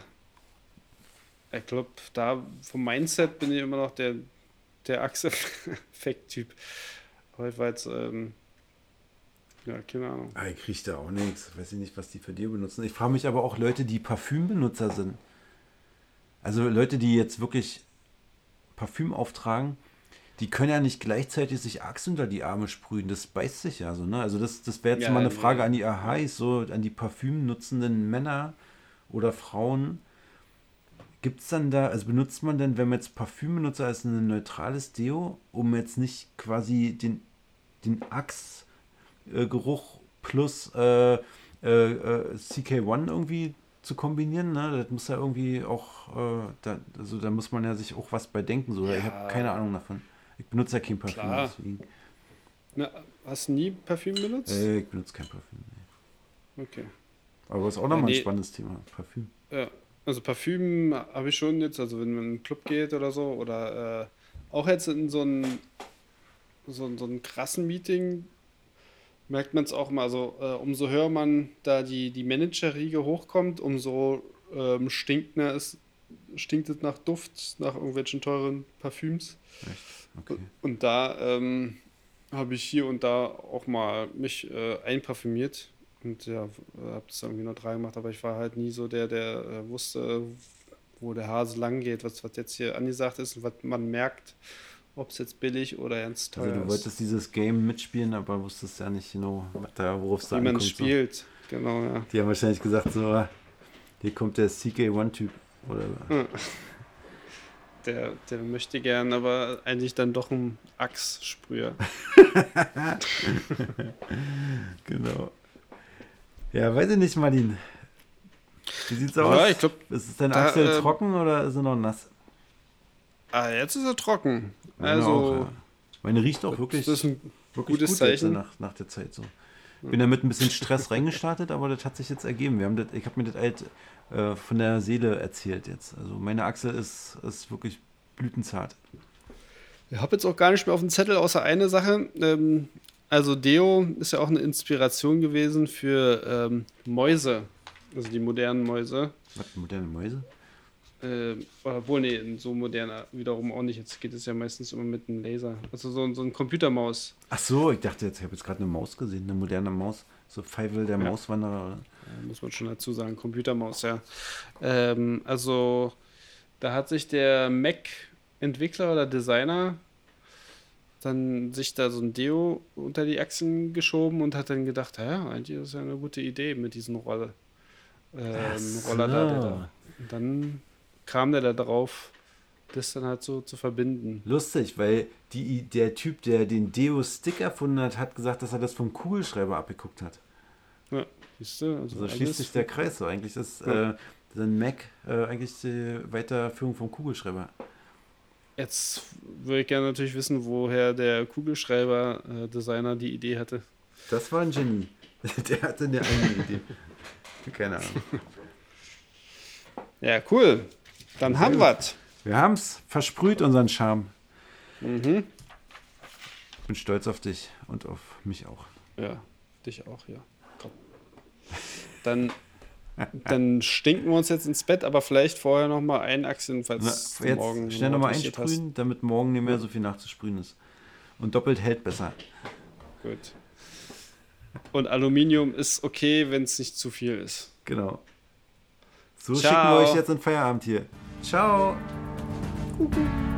ich glaube, da vom Mindset bin ich immer noch der, der Axe-Effekt-Typ. Aber ich war jetzt, ähm, ja, keine Ahnung. Ah, ich kriege da auch nichts. Weiß ich nicht, was die für dir benutzen. Ich frage mich aber auch Leute, die Parfümbenutzer sind. Also Leute, die jetzt wirklich Parfüm auftragen, die können ja nicht gleichzeitig sich Axt unter die Arme sprühen. Das beißt sich ja so, ne? Also das, das wäre jetzt Ja, mal eine. Frage an die Ahais, so an die Parfüm nutzenden Männer oder Frauen. Gibt es dann da, also benutzt man denn, wenn man jetzt Parfüm benutzt, als ein neutrales Deo, um jetzt nicht quasi den, den Axe-Geruch plus äh, äh, äh, CK1 irgendwie zu kombinieren, ne? Das muss ja irgendwie auch, äh, da, also da muss man ja sich auch was bei denken, so. Ich Ja. habe keine Ahnung davon. Ich benutze ja kein Parfüm, Klar. deswegen. Na, hast du nie Parfüm benutzt? Äh, ich benutze kein Parfüm. Nee. Okay. Aber ist auch nochmal nee. ein spannendes Thema, Parfüm. Ja, also Parfüm habe ich schon jetzt, also wenn man in einen Club geht oder so, oder äh, auch jetzt in so einen so, so einen krassen Meeting merkt man es auch mal, also äh, umso höher man da die, die Managerriege hochkommt, umso ähm, stinkender ist, stinkt es nach Duft, nach irgendwelchen teuren Parfüms. Okay. Und da ähm, habe ich hier und da auch mal mich äh, einparfümiert und ja, habe das irgendwie nur drei gemacht, aber ich war halt nie so der, der äh, wusste, wo der Hase lang geht, was, was jetzt hier angesagt ist und was man merkt, ob es jetzt billig oder ganz teuer Also du ist. wolltest dieses Game mitspielen, aber wusstest ja nicht genau, worauf es da Wie man spielt, genau, ja. So. Die haben wahrscheinlich gesagt, so, hier kommt der CK1-Typ. Oder Der, der möchte gern, aber eigentlich dann doch ein Achssprüher. genau. Ja, weiß ich nicht, Martin. Wie sieht's aus? Ja, ich glaub, ist es deine Achsel äh, trocken oder ist sie noch nass? Ah, jetzt ist er trocken. Meine Also, auch, ja. Meine riecht auch wirklich, das ist ein wirklich gutes gut Zeichen. Jetzt, nach, nach der Zeit so. Bin damit ein bisschen Stress reingestartet, aber das hat sich jetzt ergeben. Wir haben das, ich habe mir das halt äh, von der Seele erzählt jetzt. Also meine Achsel ist, ist wirklich blütenzart. Ich habe jetzt auch gar nicht mehr auf dem Zettel, außer eine Sache. Ähm, also Deo ist ja auch eine Inspiration gewesen für ähm, Mäuse, also die modernen Mäuse. Was, moderne Mäuse? Äh, obwohl, nee, so moderner wiederum auch nicht. Jetzt geht es ja meistens immer mit einem Laser. Also so, so ein Computermaus. Ach so, ich dachte jetzt, ich habe jetzt gerade eine Maus gesehen, eine moderne Maus. So Feivel der Ja. Mauswanderer. Muss man schon dazu sagen, Computermaus, ja. Ähm, also da hat sich der Mac-Entwickler oder Designer dann sich da so ein Deo unter die Achsen geschoben und hat dann gedacht, ja, eigentlich ist ja eine gute Idee mit diesen Rolle, ähm, Roller da, der da. Und dann kam der da drauf, das dann halt so zu verbinden. Lustig, weil die, der Typ, der den Deo-Stick erfunden hat, hat gesagt, dass er das vom Kugelschreiber abgeguckt hat. Ja, siehst du? Also So schließt sich der Kreis. So. Eigentlich ist Ja. äh, sein Mac äh, eigentlich die Weiterführung vom Kugelschreiber. Jetzt würde ich gerne natürlich wissen, woher der Kugelschreiber-Designer die Idee hatte. Das war ein Genie. Der hatte eine eigene Idee. Keine Ahnung. Ja, cool. Dann haben wir's. Wir haben es versprüht, unseren Charme. Mhm. Ich bin stolz auf dich und auf mich auch. Ja, dich auch, ja. Komm. Dann, dann stinken wir uns jetzt ins Bett, aber vielleicht vorher noch mal einachseln, Na, falls du jetzt morgen schnell noch nochmal einsprühen, damit morgen nicht mehr so viel nachzusprühen ist. Und doppelt hält besser. hast. Gut. Und Aluminium ist okay, wenn es nicht zu viel ist. Genau. So Ciao. schicken wir euch jetzt in Feierabend hier. Ciao. Kuckuck.